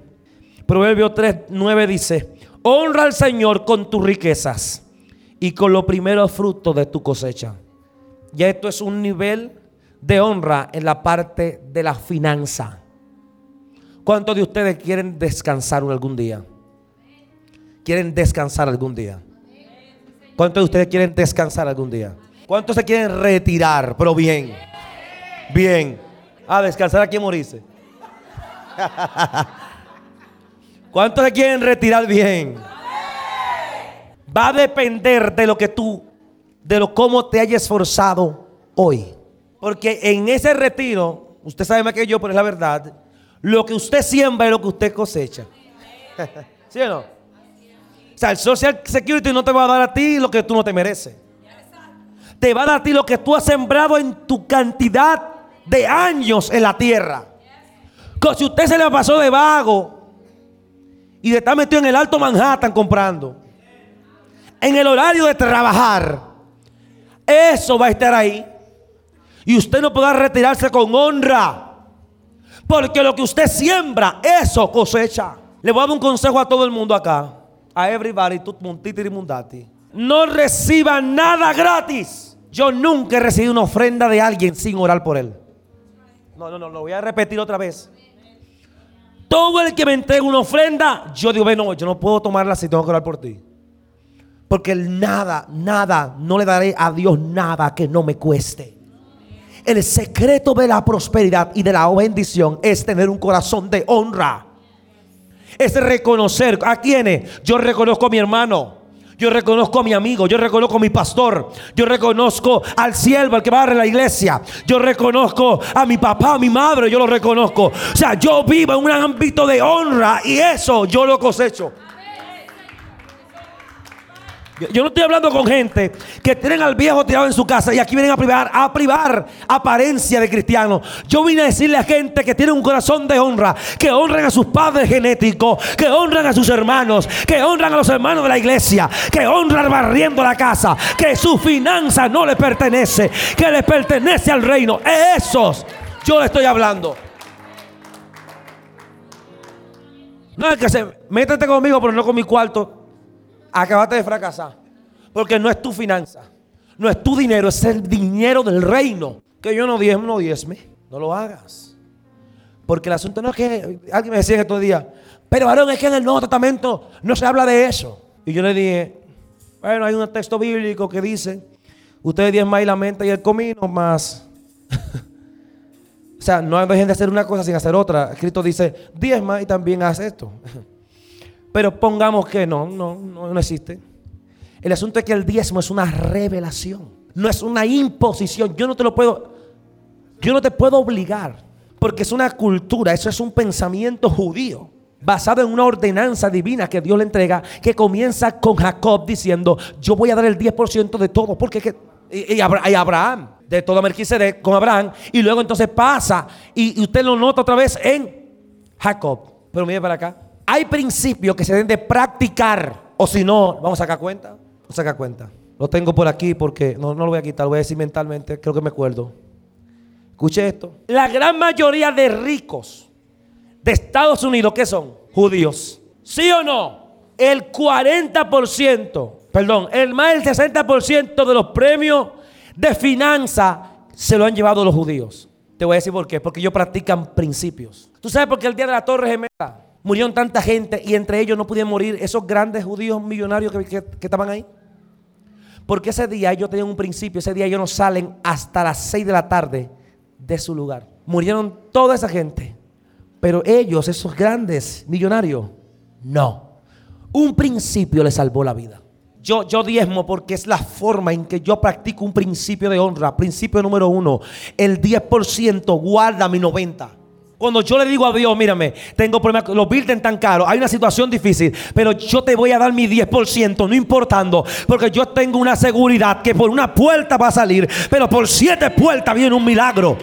Proverbio 3, 9 dice, honra al Señor con tus riquezas y con los primeros frutos de tu cosecha. Ya esto es un nivel de honra en la parte de la finanza. ¿Cuántos de ustedes quieren descansar algún día? ¿Quieren descansar algún día? ¿Cuántos de ustedes quieren descansar algún día? ¿Cuántos se quieren retirar? Pero bien. Bien. A descansar aquí en morirse. ¿Cuántos se quieren retirar bien? Va a depender de lo que tú, de lo cómo te hayas esforzado hoy. Porque en ese retiro, usted sabe más que yo, pero es la verdad, lo que usted siembra es lo que usted cosecha. ¿Sí o no? O sea, el Social Security no te va a dar a ti lo que tú no te mereces. Te va a dar a ti lo que tú has sembrado en tu cantidad de años en la tierra. Que si usted se le pasó de vago y estar metido en el Alto Manhattan comprando, en el horario de trabajar, eso va a estar ahí. Y usted no podrá retirarse con honra. Porque lo que usted siembra, eso cosecha. Le voy a dar un consejo a todo el mundo acá. A everybody. No reciba nada gratis. Yo nunca he recibido una ofrenda de alguien sin orar por él. No, no, no, lo voy a repetir otra vez. Todo el que me entrega una ofrenda, yo digo, bueno, yo no puedo tomarla si tengo que orar por ti. Porque el nada, nada, no le daré a Dios nada que no me cueste. El secreto de la prosperidad y de la bendición es tener un corazón de honra. Es reconocer a quienes. Yo reconozco a mi hermano. Yo reconozco a mi amigo, yo reconozco a mi pastor, yo reconozco al siervo, al que va a la iglesia, yo reconozco a mi papá, a mi madre, yo lo reconozco. O sea, yo vivo en un ámbito de honra y eso yo lo cosecho. Yo- no estoy hablando con gente que tienen al viejo tirado en su casa y aquí vienen a privar, a privar apariencia de cristiano. Yo vine a decirle a gente que tiene un corazón de honra, que honran a sus padres genéticos, que honran a sus hermanos, que honran a los hermanos de la iglesia, que honran barriendo la casa, que su finanza no le pertenece, que le pertenece al reino. Esos yo le estoy hablando. No es que se métete conmigo, pero no con mi cuarto. Acabaste de fracasar. Porque no es tu finanza. No es tu dinero, es el dinero del reino. Que yo no diezme, no diezme. No lo hagas. Porque el asunto no es que. Alguien me decía en estos días. Pero varón, es que en el Nuevo Testamento no se habla de eso. Y yo le dije. Bueno, hay un texto bíblico que dice. Ustedes diezman y la mente y el comino más. o sea, no dejen de hacer una cosa sin hacer otra. Cristo dice, diezma y también haz esto. Pero pongamos que no, no, no, no existe. El asunto es que el diezmo es una revelación, no es una imposición. Yo no te lo puedo. Yo no te puedo obligar, porque es una cultura, eso es un pensamiento judío basado en una ordenanza divina que Dios le entrega, que comienza con Jacob diciendo, yo voy a dar el 10% de todo, porque y, Abraham, de todo Melquisedec con Abraham, y luego entonces pasa, y, usted lo nota otra vez en Jacob. Pero mire para acá, hay principios que se deben de practicar, o si no, vamos a sacar cuenta, vamos a sacar cuenta. Lo tengo por aquí porque no, no lo voy a quitar, lo voy a decir mentalmente, creo que me acuerdo. Escuche esto. La gran mayoría de ricos de Estados Unidos, ¿qué son? Judíos. ¿Sí o no? El 40%, perdón, el más del 60% de los premios de finanza se lo han llevado los judíos. Te voy a decir por qué. Porque ellos practican principios. ¿Tú sabes por qué el día de la Torre Gemela murieron tanta gente y entre ellos no pudieron morir esos grandes judíos millonarios que, que estaban ahí? Porque ese día ellos tenían un principio. Ese día ellos no salen hasta las 6 de la tarde de su lugar. Murieron toda esa gente. Pero ellos, esos grandes millonarios, no. Un principio les salvó la vida. Yo, yo diezmo porque es la forma en que yo practico un principio de honra. Principio número uno. El 10% guarda mi 90%. Cuando yo le digo a Dios, mírame, tengo problemas, los bilden tan caros, hay una situación difícil, pero yo te voy a dar mi 10%, no importando, porque yo tengo una seguridad que por una puerta va a salir, pero por siete puertas viene un milagro.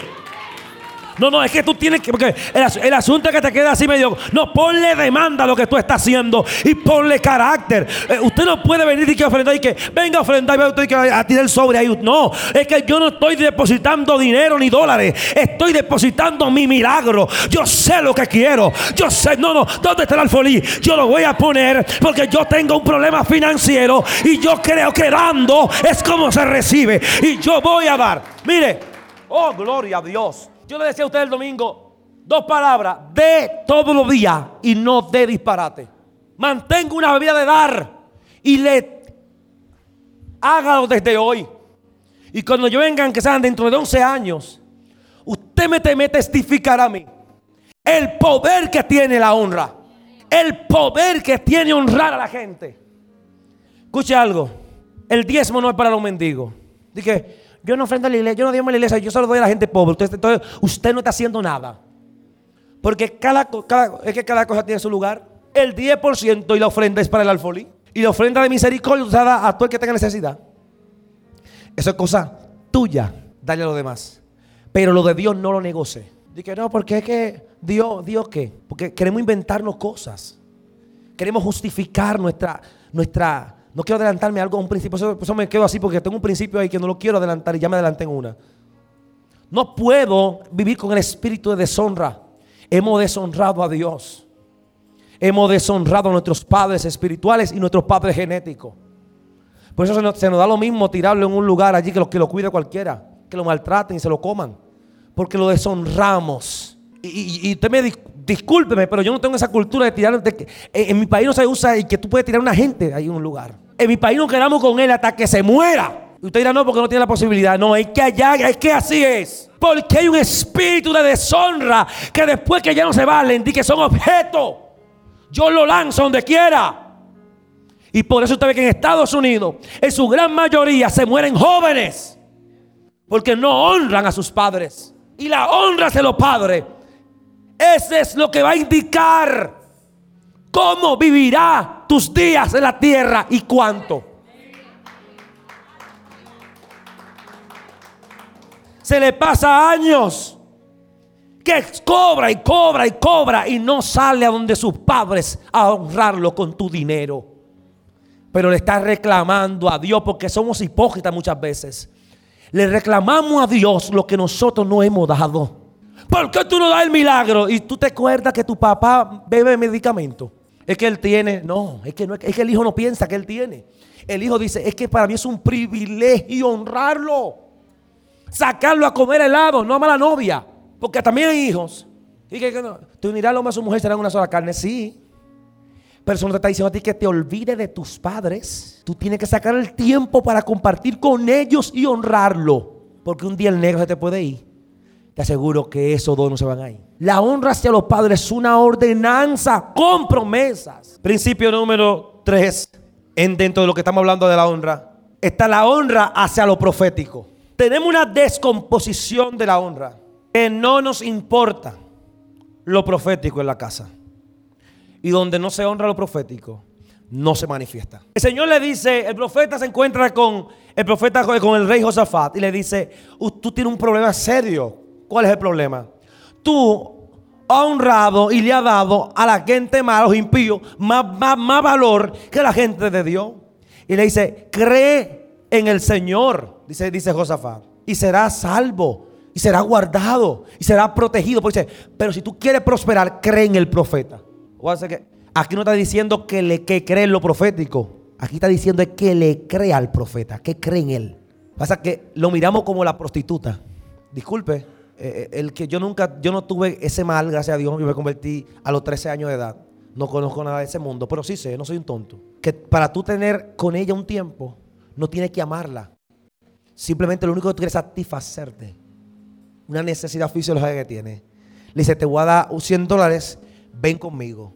No, no, es que tú tienes que. Porque el, asunto es que te queda así medio. No, ponle demanda a lo que tú estás haciendo y ponle carácter. Eh, usted no puede venir y que ofrendar y que venga a ofrendar y que a tirar el sobre ahí. No, es que yo no estoy depositando dinero ni dólares. Estoy depositando mi milagro. Yo sé lo que quiero. Yo sé, no, no, ¿dónde está el alfolí? Yo lo voy a poner porque yo tengo un problema financiero y yo creo que dando es como se recibe. Y yo voy a dar. Mire, oh, gloria a Dios. Yo le decía a usted el domingo dos palabras, de todos los días y no de disparate. Mantengo una vida de dar y le hágalo desde hoy. Y cuando yo vengan, que sean dentro de 11 años, usted me, me testificará a mí el poder que tiene la honra. El poder que tiene honrar a la gente. Escuche algo. El diezmo no es para los mendigos. Dije, yo no ofrendo a la iglesia, yo no diezmo a la iglesia, yo solo doy a la gente pobre. Usted, usted no está haciendo nada. Porque cada, es que cada cosa tiene su lugar. El 10% y la ofrenda es para el alfolí. Y la ofrenda de misericordia usada a todo el que tenga necesidad. Eso es cosa tuya. Dale a los demás. Pero lo de Dios no lo negocie. Dice no, porque es que Dios, ¿Dios qué? Porque queremos inventarnos cosas. Queremos justificar nuestra, nuestra, no quiero adelantarme algo a un principio. Eso, me quedo así porque tengo un principio ahí que no lo quiero adelantar y ya me adelanté en una. No puedo vivir con el espíritu de deshonra. Hemos deshonrado a Dios. Hemos deshonrado a nuestros padres espirituales y nuestros padres genéticos. Por eso se nos, da lo mismo tirarlo en un lugar allí que lo, que lo cuide cualquiera. Que lo maltraten y se lo coman. Porque lo deshonramos. Y, y, usted me discúlpeme, pero yo no tengo esa cultura de tirar. en mi país no se usa y que tú puedes tirar a una gente ahí en un lugar en mi país nos quedamos con él hasta que se muera. Y usted dirá, no, porque no tiene la posibilidad. No, es que allá, es que así es. Porque hay un espíritu de deshonra que después que ya no se valen, di que son objetos. Yo lo lanzo donde quiera. Y por eso usted ve que en Estados Unidos, en su gran mayoría, se mueren jóvenes. Porque no honran a sus padres. Y la honra hacia los padres. Ese es lo que va a indicar cómo vivirá tus días en la tierra y cuánto. Se le pasa años que cobra y cobra y cobra y no sale a donde sus padres a honrarlo con tu dinero. Pero le está reclamando a Dios porque somos hipócritas muchas veces. Le reclamamos a Dios lo que nosotros no hemos dado. ¿Por qué tú no das el milagro? Y tú te acuerdas que tu papá bebe medicamento. Es que él tiene, no, es que, no, es que el hijo no piensa que él tiene. El hijo dice, es que para mí es un privilegio honrarlo. Sacarlo a comer helado, no a mala novia. Porque también hay hijos. Y que, no, tú unirás al hombre a su mujer, serán una sola carne, sí. Pero eso no te está diciendo a ti que te olvides de tus padres. Tú tienes que sacar el tiempo para compartir con ellos y honrarlo. Porque un día el negro se te puede ir. Te aseguro que esos dos no se van a ir. La honra hacia los padres es una ordenanza con promesas. Principio número 3, en dentro de lo que estamos hablando de la honra, está la honra hacia lo profético. Tenemos una descomposición de la honra. que no nos importa lo profético en la casa. Y donde no se honra lo profético, no se manifiesta. El Señor le dice, el profeta se encuentra con el profeta con el rey Josafat y le dice, tú tienes un problema serio. ¿Cuál es el problema? Tú has honrado y le has dado a la gente mala, a los impíos, más, más, valor que la gente de Dios. Y le dice, cree en el Señor, dice, dice Josafat, y será salvo, y será guardado, y será protegido. Porque pero si tú quieres prosperar, cree en el profeta. Aquí no está diciendo que le que cree en lo profético. Aquí está diciendo que le cree al profeta, que cree en él. Pasa que lo miramos como la prostituta. Disculpe, eh, eh, el que yo nunca, yo no tuve ese mal, gracias a Dios, yo me convertí a los 13 años de edad. No conozco nada de ese mundo, pero sí sé, no soy un tonto. Que para tú tener con ella un tiempo, no tienes que amarla. Simplemente lo único que tú quieres es satisfacerte. Una necesidad fisiológica que tiene. Le dice, te voy a dar 100 dólares, ven conmigo.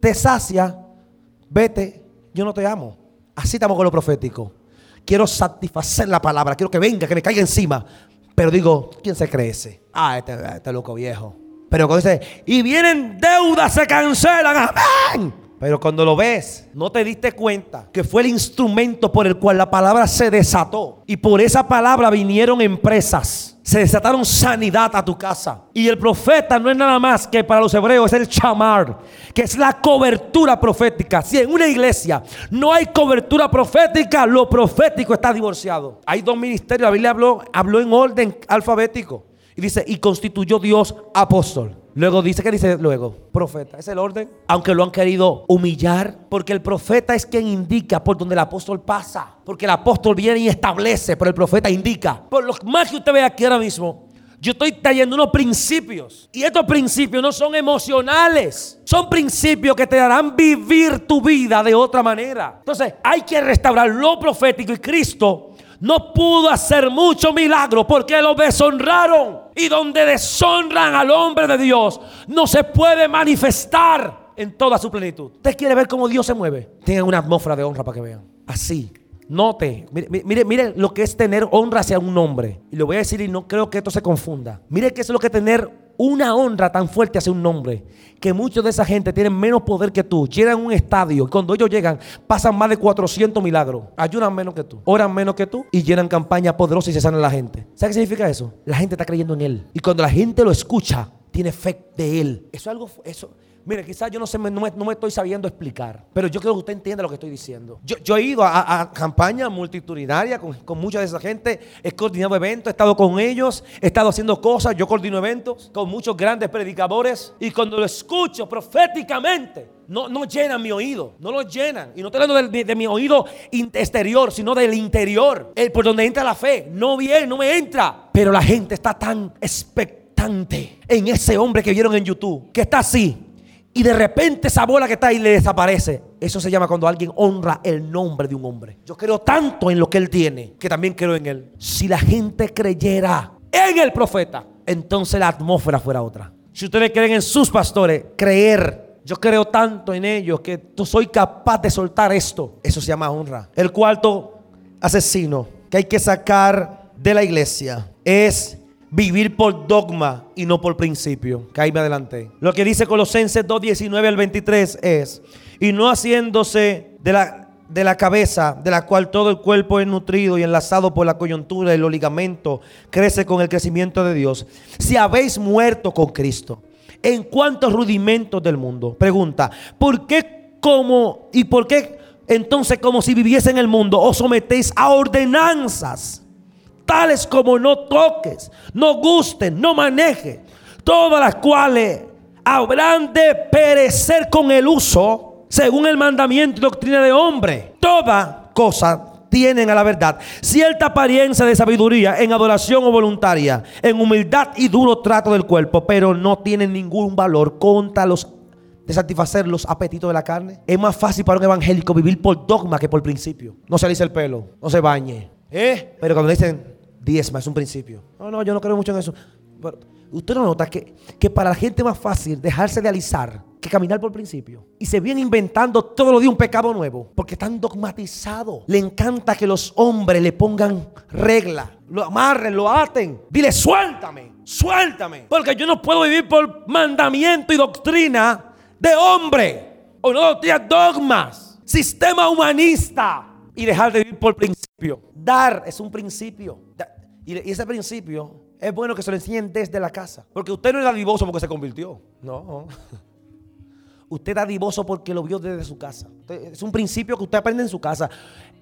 Te sacia, vete, yo no te amo. Así estamos con lo profético. Quiero satisfacer la palabra, quiero que venga, que me caiga encima. Pero digo, ¿quién se cree ese? Ah, este, este loco viejo. Pero cuando dice, y vienen deudas, se cancelan, amén. Pero cuando lo ves, no te diste cuenta que fue el instrumento por el cual la palabra se desató. Y por esa palabra vinieron empresas se desataron sanidad a tu casa. Y el profeta no es nada más que para los hebreos es el chamar, que es la cobertura profética. Si en una iglesia no hay cobertura profética, lo profético está divorciado. Hay dos ministerios, la Biblia habló, habló en orden alfabético. Y dice, y constituyó Dios apóstol. Luego dice, ¿qué dice luego? Profeta. Es el orden. Aunque lo han querido humillar. Porque el profeta es quien indica por donde el apóstol pasa. Porque el apóstol viene y establece, pero el profeta indica. Por lo más que usted ve aquí ahora mismo, yo estoy trayendo unos principios. Y estos principios no son emocionales. Son principios que te harán vivir tu vida de otra manera. Entonces hay que restaurar lo profético y Cristo no pudo hacer mucho milagro porque lo deshonraron. Y donde deshonran al hombre de Dios, no se puede manifestar en toda su plenitud. ¿Usted quiere ver cómo Dios se mueve? Tengan una atmósfera de honra para que vean. Así. Note, mire, mire, mire, lo que es tener honra hacia un hombre. Y lo voy a decir y no creo que esto se confunda. Mire qué es lo que tener una honra tan fuerte hacia un nombre que muchos de esa gente tienen menos poder que tú. Llegan a un estadio y cuando ellos llegan pasan más de 400 milagros. Ayudan menos que tú, oran menos que tú y llenan campañas poderosas y se sanan la gente. ¿Sabes qué significa eso? La gente está creyendo en él. Y cuando la gente lo escucha, tiene fe de él. Eso es algo, eso, Mire, quizás yo no, sé, no me, estoy sabiendo explicar, pero yo creo que usted entiende lo que estoy diciendo. Yo, he ido a, campañas multitudinarias con, con, mucha de esa gente, he coordinado eventos, he estado con ellos, he estado haciendo cosas, yo coordino eventos con muchos grandes predicadores y cuando lo escucho proféticamente, no, no llenan mi oído, no lo llenan. Y no estoy hablando de, mi oído exterior, sino del interior, el, por donde entra la fe. No viene, no me entra. Pero la gente está tan expectante en ese hombre que vieron en YouTube, que está así y de repente esa bola que está ahí le desaparece. Eso se llama cuando alguien honra el nombre de un hombre. Yo creo tanto en lo que él tiene que también creo en él. Si la gente creyera en el profeta, entonces la atmósfera fuera otra. Si ustedes creen en sus pastores, creer. Yo creo tanto en ellos que soy capaz de soltar esto. Eso se llama honra. El cuarto asesino que hay que sacar de la iglesia es vivir por dogma y no por principio. Que ahí me adelanté. Lo que dice Colosenses 2, 19 al 23 es, y no haciéndose de la, de la cabeza, de la cual todo el cuerpo es nutrido y enlazado por la coyuntura y los ligamentos, crece con el crecimiento de Dios. Si habéis muerto con Cristo, ¿en cuántos rudimentos del mundo? Pregunta, ¿por qué como y por qué entonces como si viviese en el mundo os sometéis a ordenanzas? Tales como no toques, no gusten, no manejes, todas las cuales habrán de perecer con el uso, según el mandamiento y doctrina de hombre. Toda cosa tienen a la verdad cierta apariencia de sabiduría en adoración o voluntaria, en humildad y duro trato del cuerpo, pero no tienen ningún valor contra los de satisfacer los apetitos de la carne. Es más fácil para un evangélico vivir por dogma que por principio. No se alice el pelo, no se bañe. ¿Eh? Pero cuando dicen diezma, es un principio. No, no, yo no creo mucho en eso. usted no nota que, que para la gente es más fácil dejarse de alisar que caminar por principio. Y se vienen inventando todo lo de un pecado nuevo. Porque están dogmatizados. Le encanta que los hombres le pongan regla. Lo amarren, lo aten. Dile, suéltame, suéltame. Porque yo no puedo vivir por mandamiento y doctrina de hombre. O no, dogmas. Sistema humanista. Y dejar de vivir por principio. Dar es un principio. Y ese principio es bueno que se lo enseñen desde la casa. Porque usted no era divoso porque se convirtió. No. Usted era divoso porque lo vio desde su casa. Es un principio que usted aprende en su casa.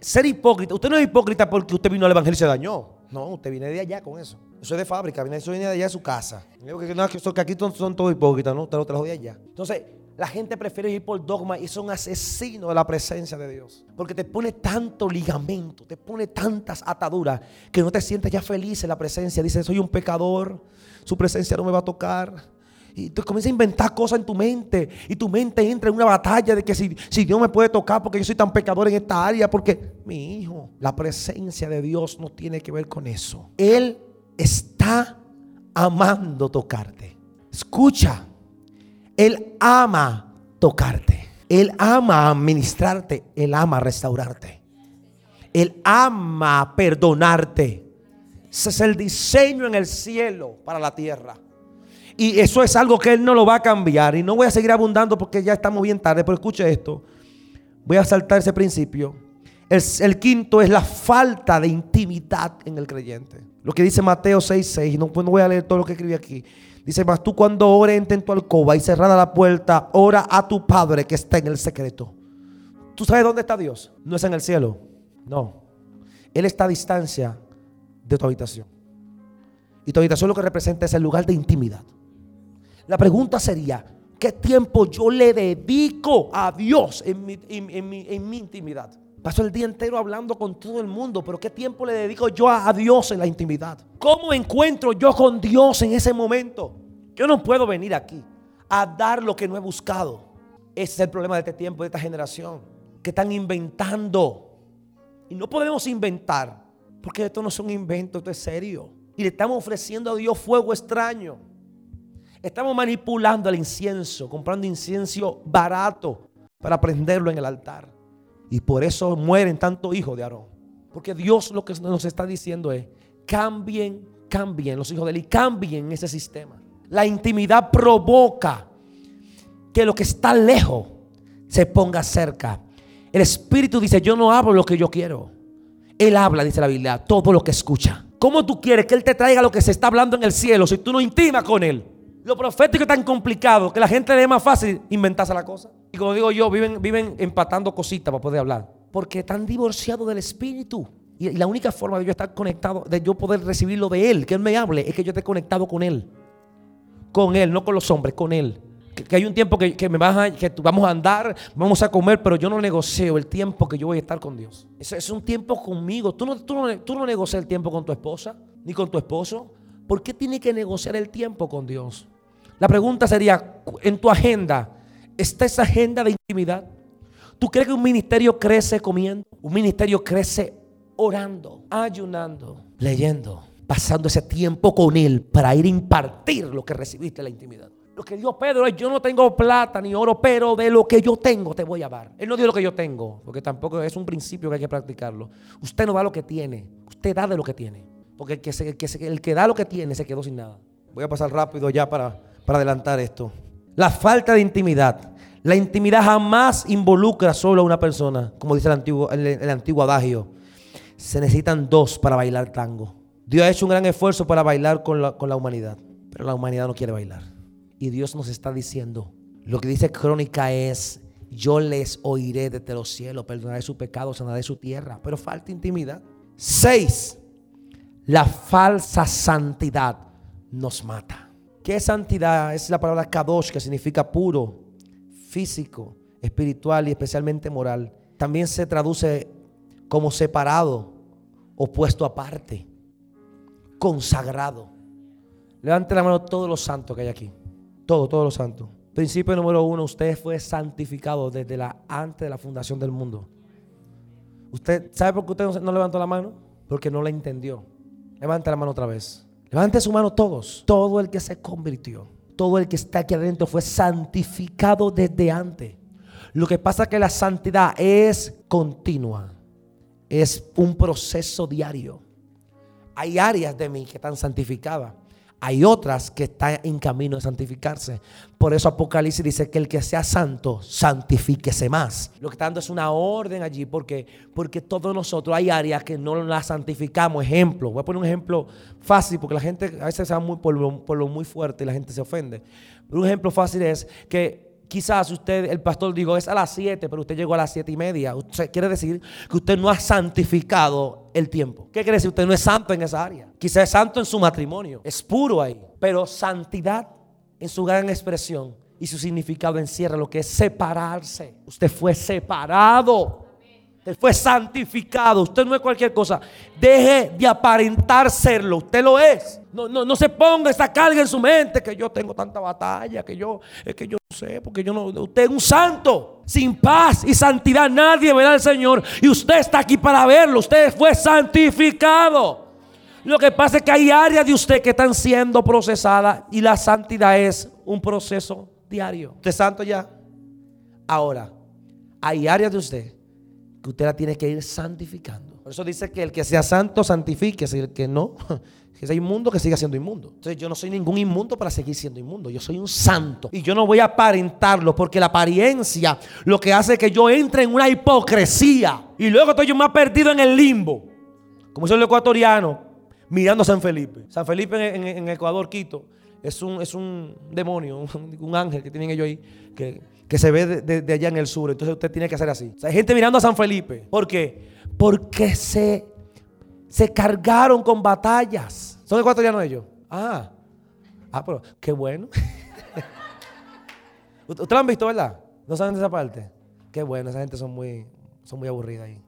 Ser hipócrita. Usted no es hipócrita porque usted vino al evangelio y se dañó. No, usted viene de allá con eso. Eso es de fábrica. Eso viene de allá de su casa. Que, aquí son, todos hipócritas, ¿no? Usted lo trajo de allá. Entonces, la gente prefiere ir por dogma y son asesinos de la presencia de Dios. Porque te pone tanto ligamento, te pone tantas ataduras que no te sientes ya feliz en la presencia. Dice, soy un pecador, su presencia no me va a tocar. Y tú comienzas a inventar cosas en tu mente. Y tu mente entra en una batalla de que si, si Dios me puede tocar porque yo soy tan pecador en esta área. Porque, mi hijo, la presencia de Dios no tiene que ver con eso. Él está amando tocarte. Escucha. Él ama tocarte. Él ama administrarte. Él ama restaurarte. Él ama perdonarte. Ese es el diseño en el cielo para la tierra. Y eso es algo que Él no lo va a cambiar. Y no voy a seguir abundando porque ya estamos bien tarde. Pero escuche esto. Voy a saltar ese principio. El, quinto es la falta de intimidad en el creyente. Lo que dice Mateo 6:6. No, pues no voy a leer todo lo que escribí aquí. Dice, más tú cuando ores en tu alcoba y cerrada la puerta, ora a tu Padre que está en el secreto. ¿Tú sabes dónde está Dios? No es en el cielo. No. Él está a distancia de tu habitación. Y tu habitación lo que representa es el lugar de intimidad. La pregunta sería, ¿qué tiempo yo le dedico a Dios en mi, en mi intimidad? Paso el día entero hablando con todo el mundo, pero ¿qué tiempo le dedico yo a, Dios en la intimidad? ¿Cómo encuentro yo con Dios en ese momento? Yo no puedo venir aquí a dar lo que no he buscado. Ese es el problema de este tiempo, de esta generación, que están inventando. Y no podemos inventar, porque esto no es un invento, esto es serio. Y le estamos ofreciendo a Dios fuego extraño. Estamos manipulando el incienso, comprando incienso barato para prenderlo en el altar. Y por eso mueren tantos hijos de Aarón. Porque Dios lo que nos está diciendo es, cambien, cambien los hijos de él cambien ese sistema. La intimidad provoca que lo que está lejos se ponga cerca. El Espíritu dice, yo no hablo lo que yo quiero. Él habla, dice la Biblia, todo lo que escucha. ¿Cómo tú quieres que Él te traiga lo que se está hablando en el cielo si tú no intimas con Él? Lo profético es tan complicado que la gente le es más fácil inventarse la cosa. Y como digo yo, viven, viven empatando cositas para poder hablar. Porque están divorciados del Espíritu. Y, la única forma de yo estar conectado, de yo poder recibirlo de Él, que Él me hable, es que yo esté conectado con Él. Con Él, no con los hombres, con Él. Que, hay un tiempo que, me vas que vamos a andar, vamos a comer, pero yo no negocio el tiempo que yo voy a estar con Dios. Ese es un tiempo conmigo. Tú no, tú, no, tú no negocias el tiempo con tu esposa, ni con tu esposo. ¿Por qué tiene que negociar el tiempo con Dios? La pregunta sería, en tu agenda, ¿está esa agenda de intimidad? ¿Tú crees que un ministerio crece comiendo? Un ministerio crece orando, ayunando, leyendo, pasando ese tiempo con Él para ir a impartir lo que recibiste en la intimidad. Lo que dio Pedro es, yo no tengo plata ni oro, pero de lo que yo tengo te voy a dar. Él no dio lo que yo tengo, porque tampoco es un principio que hay que practicarlo. Usted no da lo que tiene, usted da de lo que tiene. Porque el que, el que da lo que tiene se quedó sin nada. Voy a pasar rápido ya para para adelantar esto. La falta de intimidad. La intimidad jamás involucra solo a una persona, como dice el antiguo, el, antiguo adagio. Se necesitan dos para bailar tango. Dios ha hecho un gran esfuerzo para bailar con la, con la humanidad, pero la humanidad no quiere bailar. Y Dios nos está diciendo, lo que dice Crónica es, yo les oiré desde los cielos, perdonaré su pecado, sanaré su tierra, pero falta intimidad. Seis, la falsa santidad nos mata. ¿Qué es santidad? Es la palabra kadosh, que significa puro, físico, espiritual y especialmente moral. También se traduce como separado, opuesto aparte, consagrado. Levante la mano todos los santos que hay aquí. Todos, todos los santos. Principio número uno, usted fue santificado desde la antes de la fundación del mundo. ¿Usted sabe por qué usted no levantó la mano? Porque no la entendió. Levante la mano otra vez. Levante su mano todos. Todo el que se convirtió. todo el que está aquí adentro fue santificado desde antes. Lo que pasa es que la santidad es continua, es un proceso diario. Hay áreas de mí que están santificadas. Hay otras que están en camino de santificarse. Por eso Apocalipsis dice que el que sea santo, santifíquese más. Lo que está dando es una orden allí, porque, porque todos nosotros hay áreas que no las santificamos. Ejemplo, voy a poner un ejemplo fácil, porque la gente a veces se va muy por lo, por lo muy fuerte y la gente se ofende. Un ejemplo fácil es que Quizás usted, el pastor digo, es a las 7, pero usted llegó a las 7 y media. Usted, quiere decir que usted no ha santificado el tiempo. ¿Qué quiere decir? Usted no es santo en esa área. Quizás es santo en su matrimonio. Es puro ahí. Pero santidad en su gran expresión y su significado encierra lo que es separarse. Usted fue separado. Usted fue santificado. Usted no es cualquier cosa. Deje de aparentar serlo. Usted lo es. No, no, no se ponga esa carga en su mente que yo tengo tanta batalla, que yo, es que yo no sé, porque yo no, usted es un santo. Sin paz y santidad nadie verá al Señor. Y usted está aquí para verlo. Usted fue santificado. Lo que pasa es que hay áreas de usted que están siendo procesadas y la santidad es un proceso diario. ¿Usted es santo ya? Ahora, hay áreas de usted que usted la tiene que ir santificando. Por eso dice que el que sea santo, santifique. Y el que no, que sea inmundo, que siga siendo inmundo. Entonces yo no soy ningún inmundo para seguir siendo inmundo. Yo soy un santo. Y yo no voy a aparentarlo porque la apariencia lo que hace es que yo entre en una hipocresía. Y luego estoy yo más perdido en el limbo. Como soy el ecuatoriano, mirando a San Felipe. San Felipe en, Ecuador, Quito, es un, es un demonio, un, ángel que tienen ellos ahí. Que, que se ve de, allá en el sur. Entonces usted tiene que hacer así. hay gente mirando a San Felipe. ¿Por qué? Porque se, se cargaron con batallas. ¿Son ecuatorianos ellos? Ah, ah, pero qué bueno. Ustedes lo han visto, ¿verdad? ¿No saben de esa parte? Qué bueno, esa gente son muy, son muy aburridas ahí.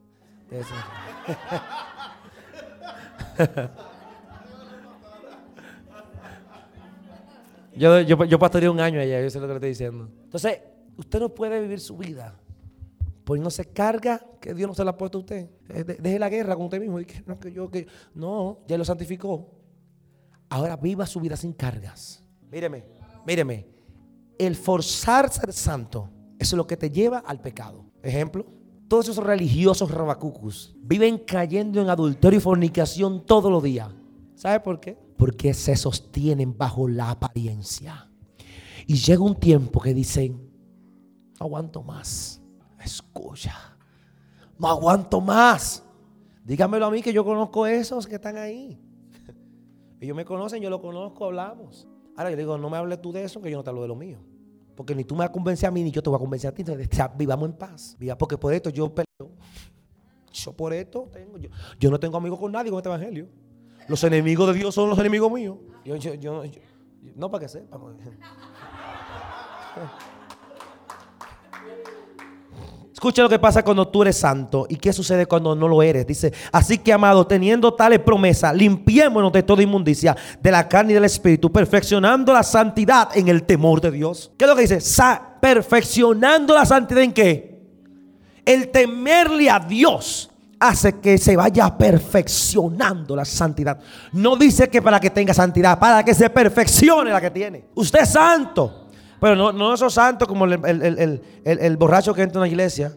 yo, yo, yo pastoreé un año allá, yo sé lo que le estoy diciendo. Entonces, Usted no puede vivir su vida se carga que Dios no se la ha puesto a usted. Eh, deje la guerra con usted mismo. no, que yo, que, no, ya lo santificó. Ahora viva su vida sin cargas. Míreme, míreme. El forzar ser santo es lo que te lleva al pecado. Ejemplo, todos esos religiosos rabacucus viven cayendo en adulterio y fornicación todos los días. ¿Sabe por qué? Porque se sostienen bajo la apariencia. Y llega un tiempo que dicen, no aguanto más. Escucha. No aguanto más. Dígamelo a mí que yo conozco esos que están ahí. Ellos me conocen, yo lo conozco, hablamos. Ahora yo digo, no me hables tú de eso, que yo no te hablo de lo mío. Porque ni tú me vas a convencer a mí, ni yo te voy a convencer a ti. Vivamos en paz. Porque por esto yo peleo. Yo por esto tengo. Yo, no tengo amigos con nadie con este evangelio. Los enemigos de Dios son los enemigos míos. Yo, yo, no para que sepa. Escucha lo que pasa cuando tú eres santo y qué sucede cuando no lo eres. Dice, así que amado, teniendo tales promesas, limpiémonos de toda inmundicia, de la carne y del espíritu, perfeccionando la santidad en el temor de Dios. ¿Qué es lo que dice? perfeccionando la santidad en qué? El temerle a Dios hace que se vaya perfeccionando la santidad. No dice que para que tenga santidad, para que se perfeccione la que tiene. Usted es santo. Pero no, no esos santos como el, borracho que entra en una iglesia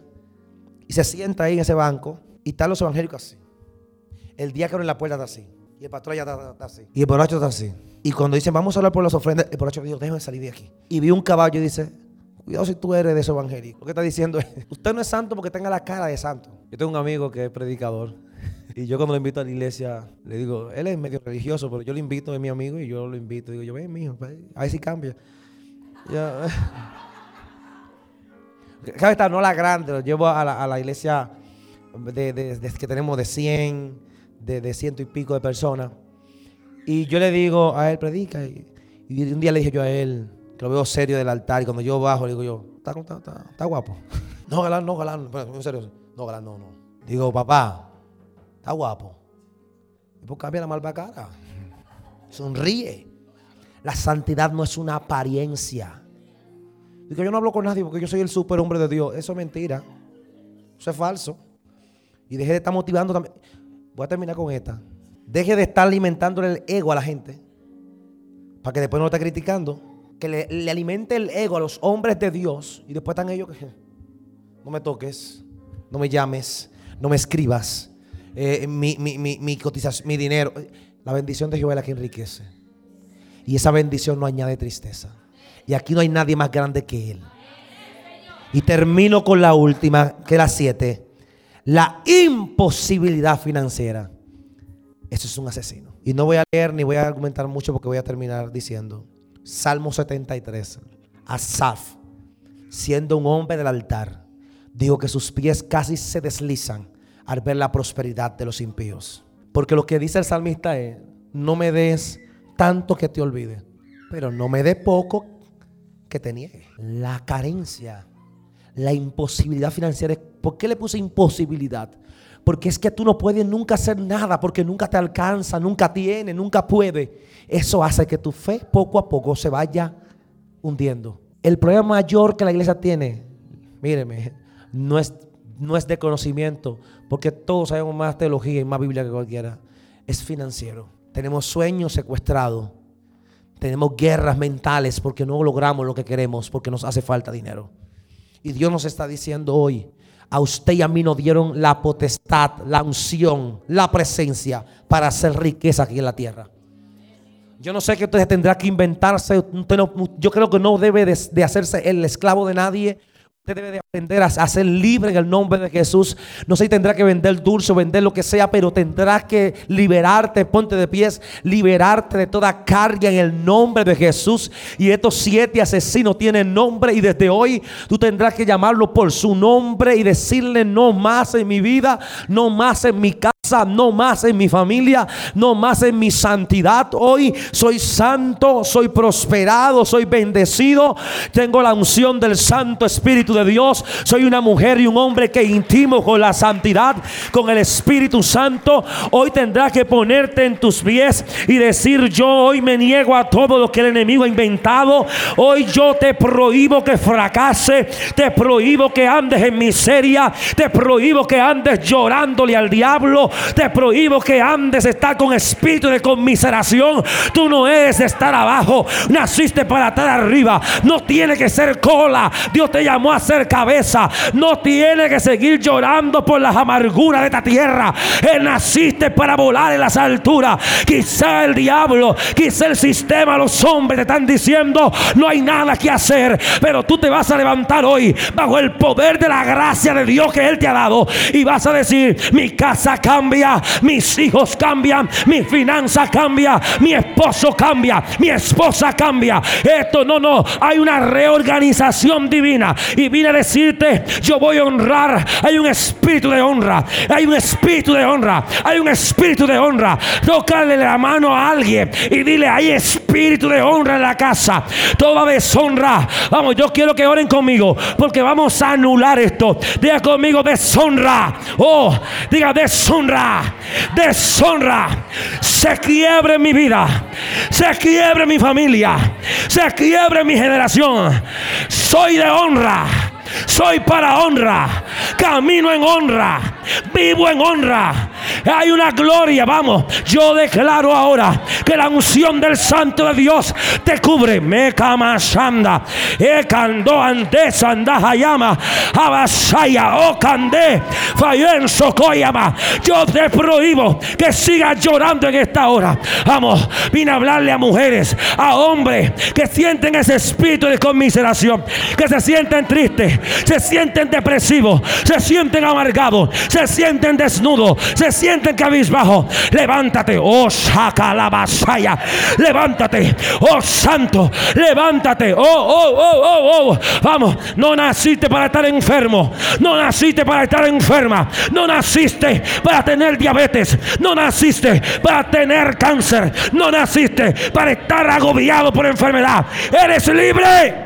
y se sienta ahí en ese banco y están los evangélicos así. El diácono en la puerta está así. Y el pastor allá está, así. Y el borracho está así. Y cuando dicen, vamos a hablar por las ofrendas, el borracho dice, déjame salir de aquí. Y vi un caballo y dice, cuidado si tú eres de esos evangélicos. Lo que está diciendo es, usted no es santo porque tenga la cara de santo. Yo tengo un amigo que es predicador. Y yo cuando lo invito a la iglesia, le digo, él es medio religioso, pero yo lo invito, es mi amigo, y yo lo invito. Digo, yo, ven, mijo, a ver si cambia. Ya. Cada no la grande, lo llevo a la, iglesia de, que tenemos de 100, de, ciento y pico de personas. Y yo le digo a él, predica. Y, un día le dije yo a él, que lo veo serio del altar, y cuando yo bajo, le digo yo, ¿está, guapo? No, galán, no, galán, en serio. No, galán, no, no. Digo, papá, está guapo. Y pues cambia la malva cara. Sonríe. La santidad no es una apariencia. Digo, yo no hablo con nadie porque yo soy el superhombre de Dios. Eso es mentira. Eso es falso. Y deje de estar motivando también. Voy a terminar con esta. Deje de estar alimentando el ego a la gente. Para que después no lo esté criticando. que le, alimente el ego a los hombres de Dios y después están ellos que no me toques, no me llames, no me escribas, eh, mi, mi, cotización, mi dinero. La bendición de Jehová es la que enriquece. Y esa bendición no añade tristeza. Y aquí no hay nadie más grande que Él. Y termino con la última, que es la siete. La imposibilidad financiera. Eso es un asesino. Y no voy a leer ni voy a argumentar mucho porque voy a terminar diciendo. Salmo 73. Asaf, siendo un hombre del altar, dijo que sus pies casi se deslizan al ver la prosperidad de los impíos. Porque lo que dice el salmista es, no me des tanto que te olvide, pero no me dé poco que te niegue. La carencia, la imposibilidad financiera. ¿Por qué le puse imposibilidad? Porque es que tú no puedes nunca hacer nada, porque nunca te alcanza, nunca tiene, nunca puede. Eso hace que tu fe poco a poco se vaya hundiendo. El problema mayor que la iglesia tiene, míreme, no es, no es de conocimiento, porque todos sabemos más teología y más Biblia que cualquiera. Es financiero. Tenemos sueños secuestrados. Tenemos guerras mentales porque no logramos lo que queremos, porque nos hace falta dinero. Y Dios nos está diciendo hoy, a usted y a mí nos dieron la potestad, la unción, la presencia para hacer riqueza aquí en la tierra. Yo no sé qué usted tendrá que inventarse. yo creo que no debe de hacerse el esclavo de nadie debe de aprender a, ser libre en el nombre de Jesús. No sé si tendrá que vender dulce o vender lo que sea, pero tendrás que liberarte, ponte de pies, liberarte de toda carga en el nombre de Jesús. Y estos siete asesinos tienen nombre y desde hoy tú tendrás que llamarlo por su nombre y decirle no más en mi vida, no más en mi casa no más en mi familia, no más en mi santidad. Hoy soy santo, soy prosperado, soy bendecido. Tengo la unción del Santo Espíritu Dios. Soy una mujer y un hombre que intimo con la santidad, con el Espíritu Santo. Hoy tendrás que ponerte en tus pies y decir, yo hoy me niego a todo lo que el enemigo ha inventado. Hoy yo te prohíbo que fracase, te prohíbo que andes en miseria, te prohíbo que andes llorándole al diablo, te prohíbo que andes estar con espíritu de conmiseración. Tú no eres estar abajo, naciste para estar arriba. No tiene que ser cola. Dios te llamó a cabeza. No tiene que seguir llorando por las amarguras de esta tierra. Él naciste para volar en las alturas. Quizá el diablo, quizá el sistema, los hombres te están diciendo no hay nada que hacer. Pero tú te vas a levantar hoy bajo el poder de la gracia de Dios que Él te ha dado. Y vas a decir, mi casa cambia mis hijos cambian, mi finanza cambia, mi esposo cambia, mi esposa cambia. Esto no, no, hay una reorganización divina. Y vine a decirte, yo voy a honrar. Hay un espíritu de honra, hay un espíritu de honra, hay un espíritu de honra. Tócale la mano a alguien y dile, hay espíritu de honra en la casa. Toda deshonra. Vamos, yo quiero que oren conmigo porque vamos a anular esto. Diga conmigo deshonra. Oh, diga deshonra deshonra, se quiebre mi vida, se quiebre mi familia, se quiebre mi generación. Soy de honra. Soy para honra. Camino en honra. Vivo en honra. Hay una gloria. Vamos. Yo declaro ahora que la unción del Santo de Dios te cubre. Me. E sandahayama. Abasaya. O cande. Fayen. Yo te prohíbo que sigas llorando en esta hora. Vamos. Vine a hablarle a mujeres, a hombres que sienten ese espíritu de conmiseración. Que se sienten tristes se sienten depresivos, se sienten amargados, sienten desnudos, se sienten cabizbajos. Levántate, oh saca la vasalla, levántate, oh santo, levántate, oh, oh, oh, oh, oh. Vamos, no naciste para estar enfermo, no naciste para estar enferma, no naciste para tener diabetes, no naciste para tener cáncer, no naciste para estar agobiado por enfermedad. Eres libre.